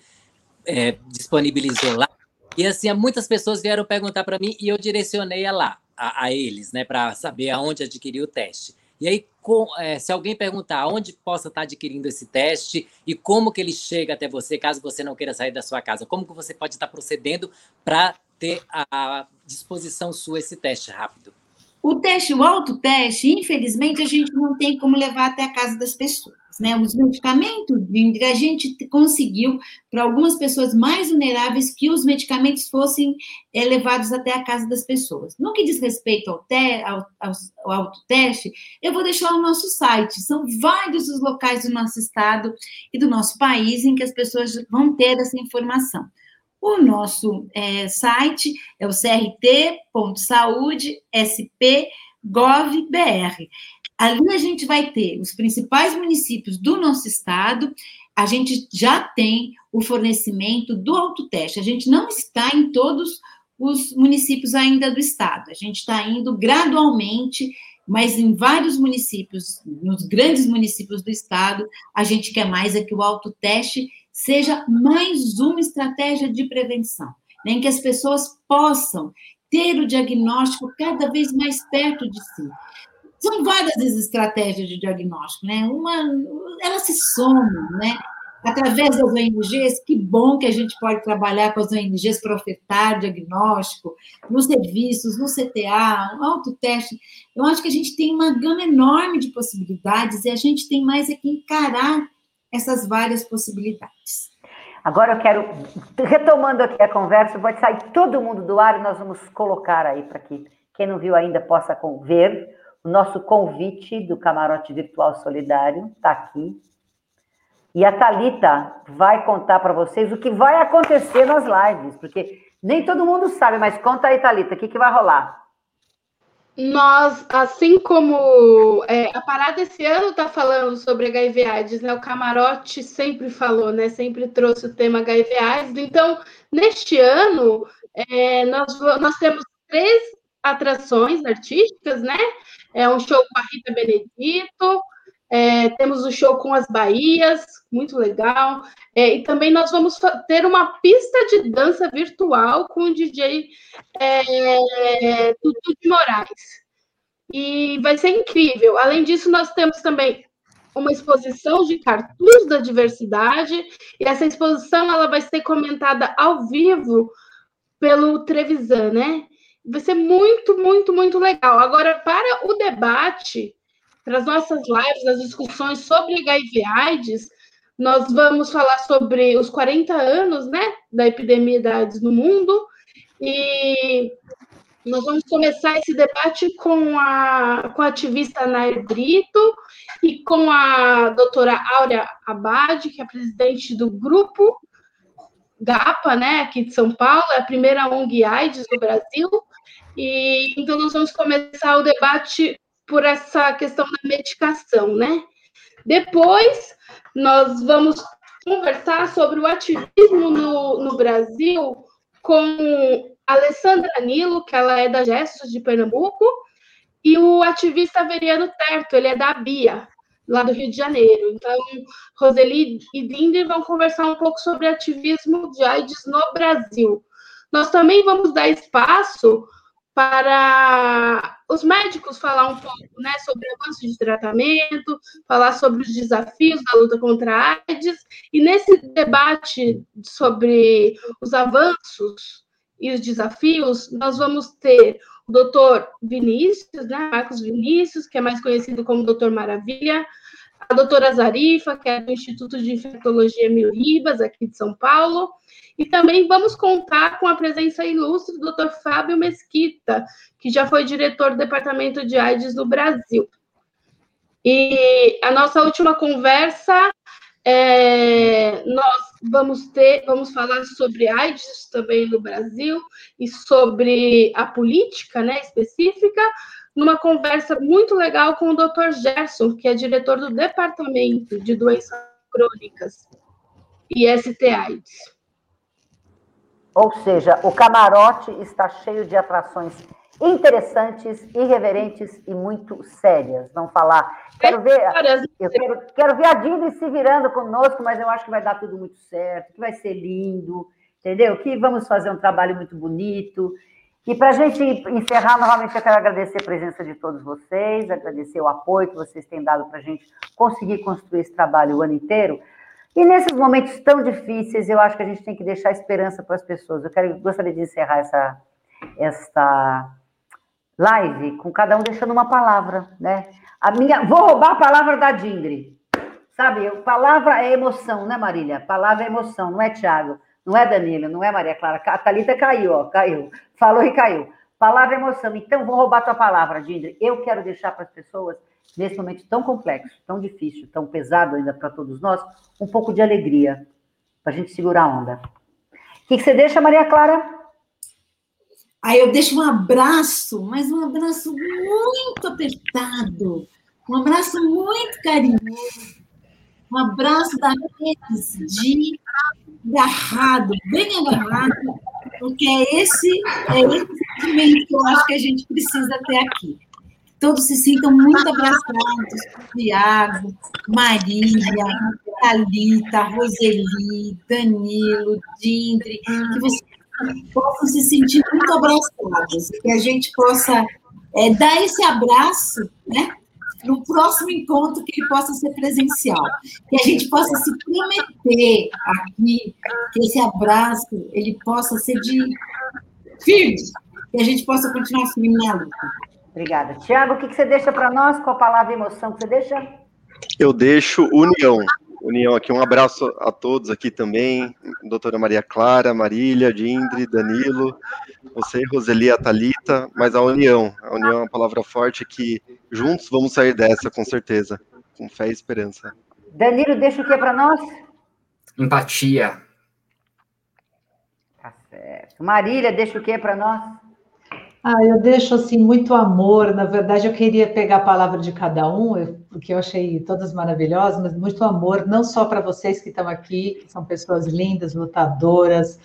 é, disponibilizou lá. E assim, muitas pessoas vieram perguntar para mim e eu direcionei a lá, a, a eles, né, para saber aonde adquirir o teste. E aí, com, é, se alguém perguntar onde possa estar adquirindo esse teste e como que ele chega até você, caso você não queira sair da sua casa, como que você pode estar procedendo para ter à disposição sua esse teste rápido? O teste, o autoteste, infelizmente, a gente não tem como levar até a casa das pessoas. Né? Os medicamentos, a gente conseguiu, para algumas pessoas mais vulneráveis, que os medicamentos fossem é, levados até a casa das pessoas. No que diz respeito ao, te, ao, ao, ao autoteste, eu vou deixar o nosso site. São vários os locais do nosso estado e do nosso país em que as pessoas vão ter essa informação. O nosso é, site é o crt.saúde.sp.gov.br. Ali a gente vai ter os principais municípios do nosso estado, a gente já tem o fornecimento do autoteste. A gente não está em todos os municípios ainda do estado. A gente está indo gradualmente, mas em vários municípios, nos grandes municípios do estado, a gente quer mais é que o autoteste seja mais uma estratégia de prevenção, né, em que as pessoas possam ter o diagnóstico cada vez mais perto de si. São várias as estratégias de diagnóstico, né? Uma, elas se somam, né? Através das ONGs, que bom que a gente pode trabalhar com as ONGs para ofertar diagnóstico, nos serviços, no CTA, no autoteste. Eu acho que a gente tem uma gama enorme de possibilidades e a gente tem mais é que encarar essas várias possibilidades. Agora eu quero, retomando aqui a conversa, pode sair todo mundo do ar e nós vamos colocar aí para que quem não viu ainda possa ver o nosso convite do Camarote Virtual Solidário, está aqui. E a Talita vai contar para vocês o que vai acontecer nas lives, porque nem todo mundo sabe, mas conta aí, Talita, o que, que vai rolar? nós, assim como é, a parada esse ano está falando sobre HIV AIDS, né? O camarote sempre falou, né? Sempre trouxe o tema HIV AIDS. Então, neste ano, é, nós, nós temos três atrações artísticas, né? É um show com a Rita Benedito, é, temos o show com as Bahias, muito legal. É, e também nós vamos ter uma pista de dança virtual com o DJ é, Tutu de Moraes. E vai ser incrível. Além disso, nós temos também uma exposição de cartuns da diversidade, e essa exposição ela vai ser comentada ao vivo pelo Trevisan, né? Vai ser muito, muito, muito legal. Agora, para o debate, para as nossas lives, as discussões sobre HIV AIDS, nós vamos falar sobre os 40 anos, né, da epidemia da AIDS no mundo, e nós vamos começar esse debate com a, com a ativista Nair Brito e com a doutora Áurea Abad, que é presidente do grupo GAPA, né, aqui de São Paulo, é a primeira ONG AIDS do Brasil, e então nós vamos começar o debate por essa questão da medicação, né? Depois, nós vamos conversar sobre o ativismo no, no Brasil com Alessandra Nilo, que ela é da Gestos de Pernambuco, e o ativista Veriano Terto, ele é da BIA, lá do Rio de Janeiro. Então, Roseli e Dindri vão conversar um pouco sobre ativismo de AIDS no Brasil. Nós também vamos dar espaço para os médicos falar um pouco né, sobre avanço de tratamento, falar sobre os desafios da luta contra a AIDS, e nesse debate sobre os avanços e os desafios, nós vamos ter o doutor Vinícius, né, Marcos Vinícius, que é mais conhecido como doutor Maravilha, a doutora Zarifa, que é do Instituto de Infectologia Mil Ribas, aqui de São Paulo, e também vamos contar com a presença ilustre do Dr. Fábio Mesquita, que já foi diretor do Departamento de AIDS no Brasil. E a nossa última conversa, é, nós vamos ter, vamos falar sobre AIDS também no Brasil e sobre a política, né, específica, numa conversa muito legal com o Dr. Gerson, que é diretor do Departamento de Doenças Crônicas e ST-AIDS. Ou seja, o camarote está cheio de atrações interessantes, irreverentes e muito sérias. Não falar. Quero ver, eu quero, quero ver a Dindri se virando conosco, mas eu acho que vai dar tudo muito certo, que vai ser lindo, entendeu? Que vamos fazer um trabalho muito bonito. E para a gente encerrar, novamente, eu quero agradecer a presença de todos vocês, agradecer o apoio que vocês têm dado para a gente conseguir construir esse trabalho o ano inteiro. E nesses momentos tão difíceis, eu acho que a gente tem que deixar esperança para as pessoas. Eu quero, gostaria de encerrar essa, essa live com cada um deixando uma palavra, né? A minha, vou roubar a palavra da Dindri. Sabe, palavra é emoção, né, Marília? Palavra é emoção, não é Tiago, não é Danilo, não é Maria Clara. A Thalita caiu, ó, caiu. Falou e caiu. Palavra é emoção. Então, vou roubar tua palavra, Dindri. Eu quero deixar para as pessoas nesse momento tão complexo, tão difícil, tão pesado ainda para todos nós, um pouco de alegria, para a gente segurar a onda. O que, que você deixa, Maria Clara? Aí eu deixo um abraço, mas um abraço muito apertado, um abraço muito carinhoso, um abraço daqueles de agarrado, bem agarrado, porque é esse, é esse sentimento que eu acho que a gente precisa ter aqui todos se sintam muito abraçados, Tiago, Marília, Thalita, Roseli, Danilo, Dindri, que vocês possam se sentir muito abraçados, que a gente possa é, dar esse abraço, né? No próximo encontro que ele possa ser presencial, que a gente possa se prometer aqui que esse abraço ele possa ser de firme, que a gente possa continuar firme na luta. Obrigada. Tiago, o que você deixa para nós? Qual a palavra emoção que você deixa? Eu deixo união. União aqui. Um abraço a todos aqui também. Doutora Maria Clara, Marília, Dindri, Danilo, você, Roseli, a Thalita, mas a união. A união é uma palavra forte que juntos vamos sair dessa, com certeza. Com fé e esperança. Danilo, deixa o que para nós? Empatia. Tá certo. Marília, deixa o que para nós? Ah, eu deixo assim muito amor. Na verdade, eu queria pegar a palavra de cada um, porque eu achei todas maravilhosas, mas muito amor, não só para vocês que estão aqui, que são pessoas lindas, lutadoras,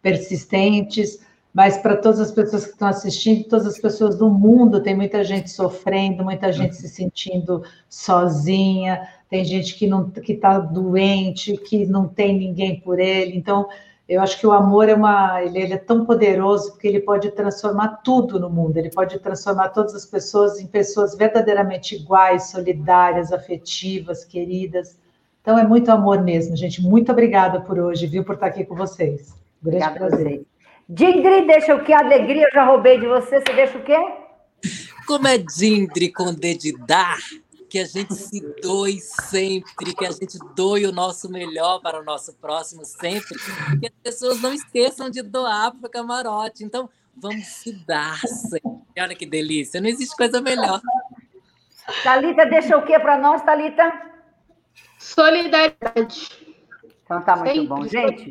persistentes, mas para todas as pessoas que estão assistindo, todas as pessoas do mundo, tem muita gente sofrendo, muita gente se sentindo sozinha, tem gente que não que está doente, que não tem ninguém por ele. Então, eu acho que o amor é uma, ele, ele, é tão poderoso porque ele pode transformar tudo no mundo. Ele pode transformar todas as pessoas em pessoas verdadeiramente iguais, solidárias, afetivas, queridas. Então é muito amor mesmo, gente. Muito obrigada por hoje, viu, por estar aqui com vocês. Grande Obrigada prazer. Dindri, deixa o que? Alegria, eu já roubei de você. Você deixa o quê? Como é Dindri com D de dar? que a gente se doe sempre, que a gente doe o nosso melhor para o nosso próximo sempre, que as pessoas não esqueçam de doar para o camarote. Então, vamos se dar sempre. Olha que delícia, não existe coisa melhor. Talita, deixa o que para nós, Talita? Solidariedade. Então tá muito sempre. bom, gente.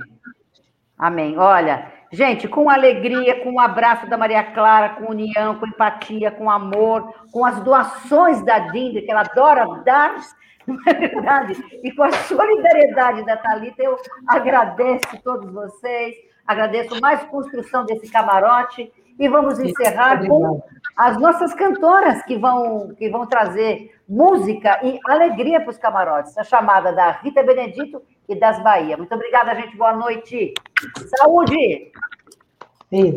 Amém. Olha, Gente, com alegria, com o um abraço da Maria Clara, com união, com empatia, com amor, com as doações da Dinda, que ela adora dar, não é verdade? E com a solidariedade da Thalita, eu agradeço todos vocês, agradeço mais construção desse camarote e vamos encerrar com as nossas cantoras que vão, que vão trazer música e alegria para os camarotes. A chamada da Rita Benedito e das Bahia. Muito obrigada, gente. Boa noite. Saúde!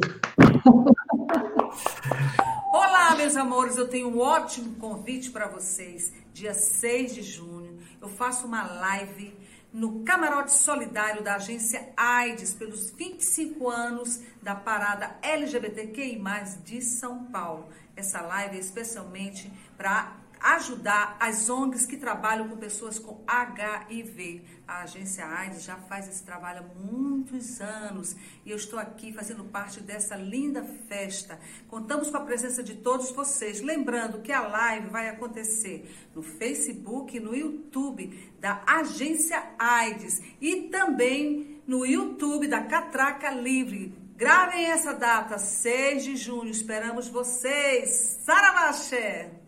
Olá, meus amores. Eu tenho um ótimo convite para vocês. Dia 6 de junho, eu faço uma live no Camarote Solidário da agência AIDS pelos 25 anos da parada LGBTQI+, de São Paulo. Essa live é especialmente para ajudar as ONGs que trabalham com pessoas com HIV. A agência AIDS já faz esse trabalho há muitos anos e eu estou aqui fazendo parte dessa linda festa. Contamos com a presença de todos vocês. Lembrando que a live vai acontecer no Facebook e no YouTube da agência AIDS e também no YouTube da Catraca Livre. Gravem essa data, 6 de junho. Esperamos vocês. Saravaxé!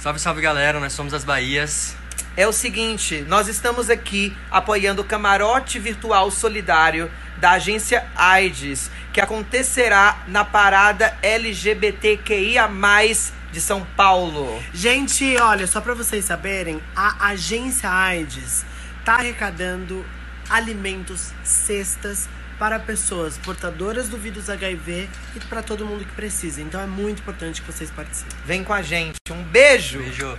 Salve, salve galera, nós somos as Bahias. É o seguinte, nós estamos aqui apoiando o camarote virtual solidário da agência AIDS, que acontecerá na parada LGBTQIA+, de São Paulo. Gente, olha, só para vocês saberem, a agência AIDS tá arrecadando alimentos, cestas para pessoas portadoras do vírus HIV e para todo mundo que precisa. Então é muito importante que vocês participem. Vem com a gente. Um beijo. Beijo.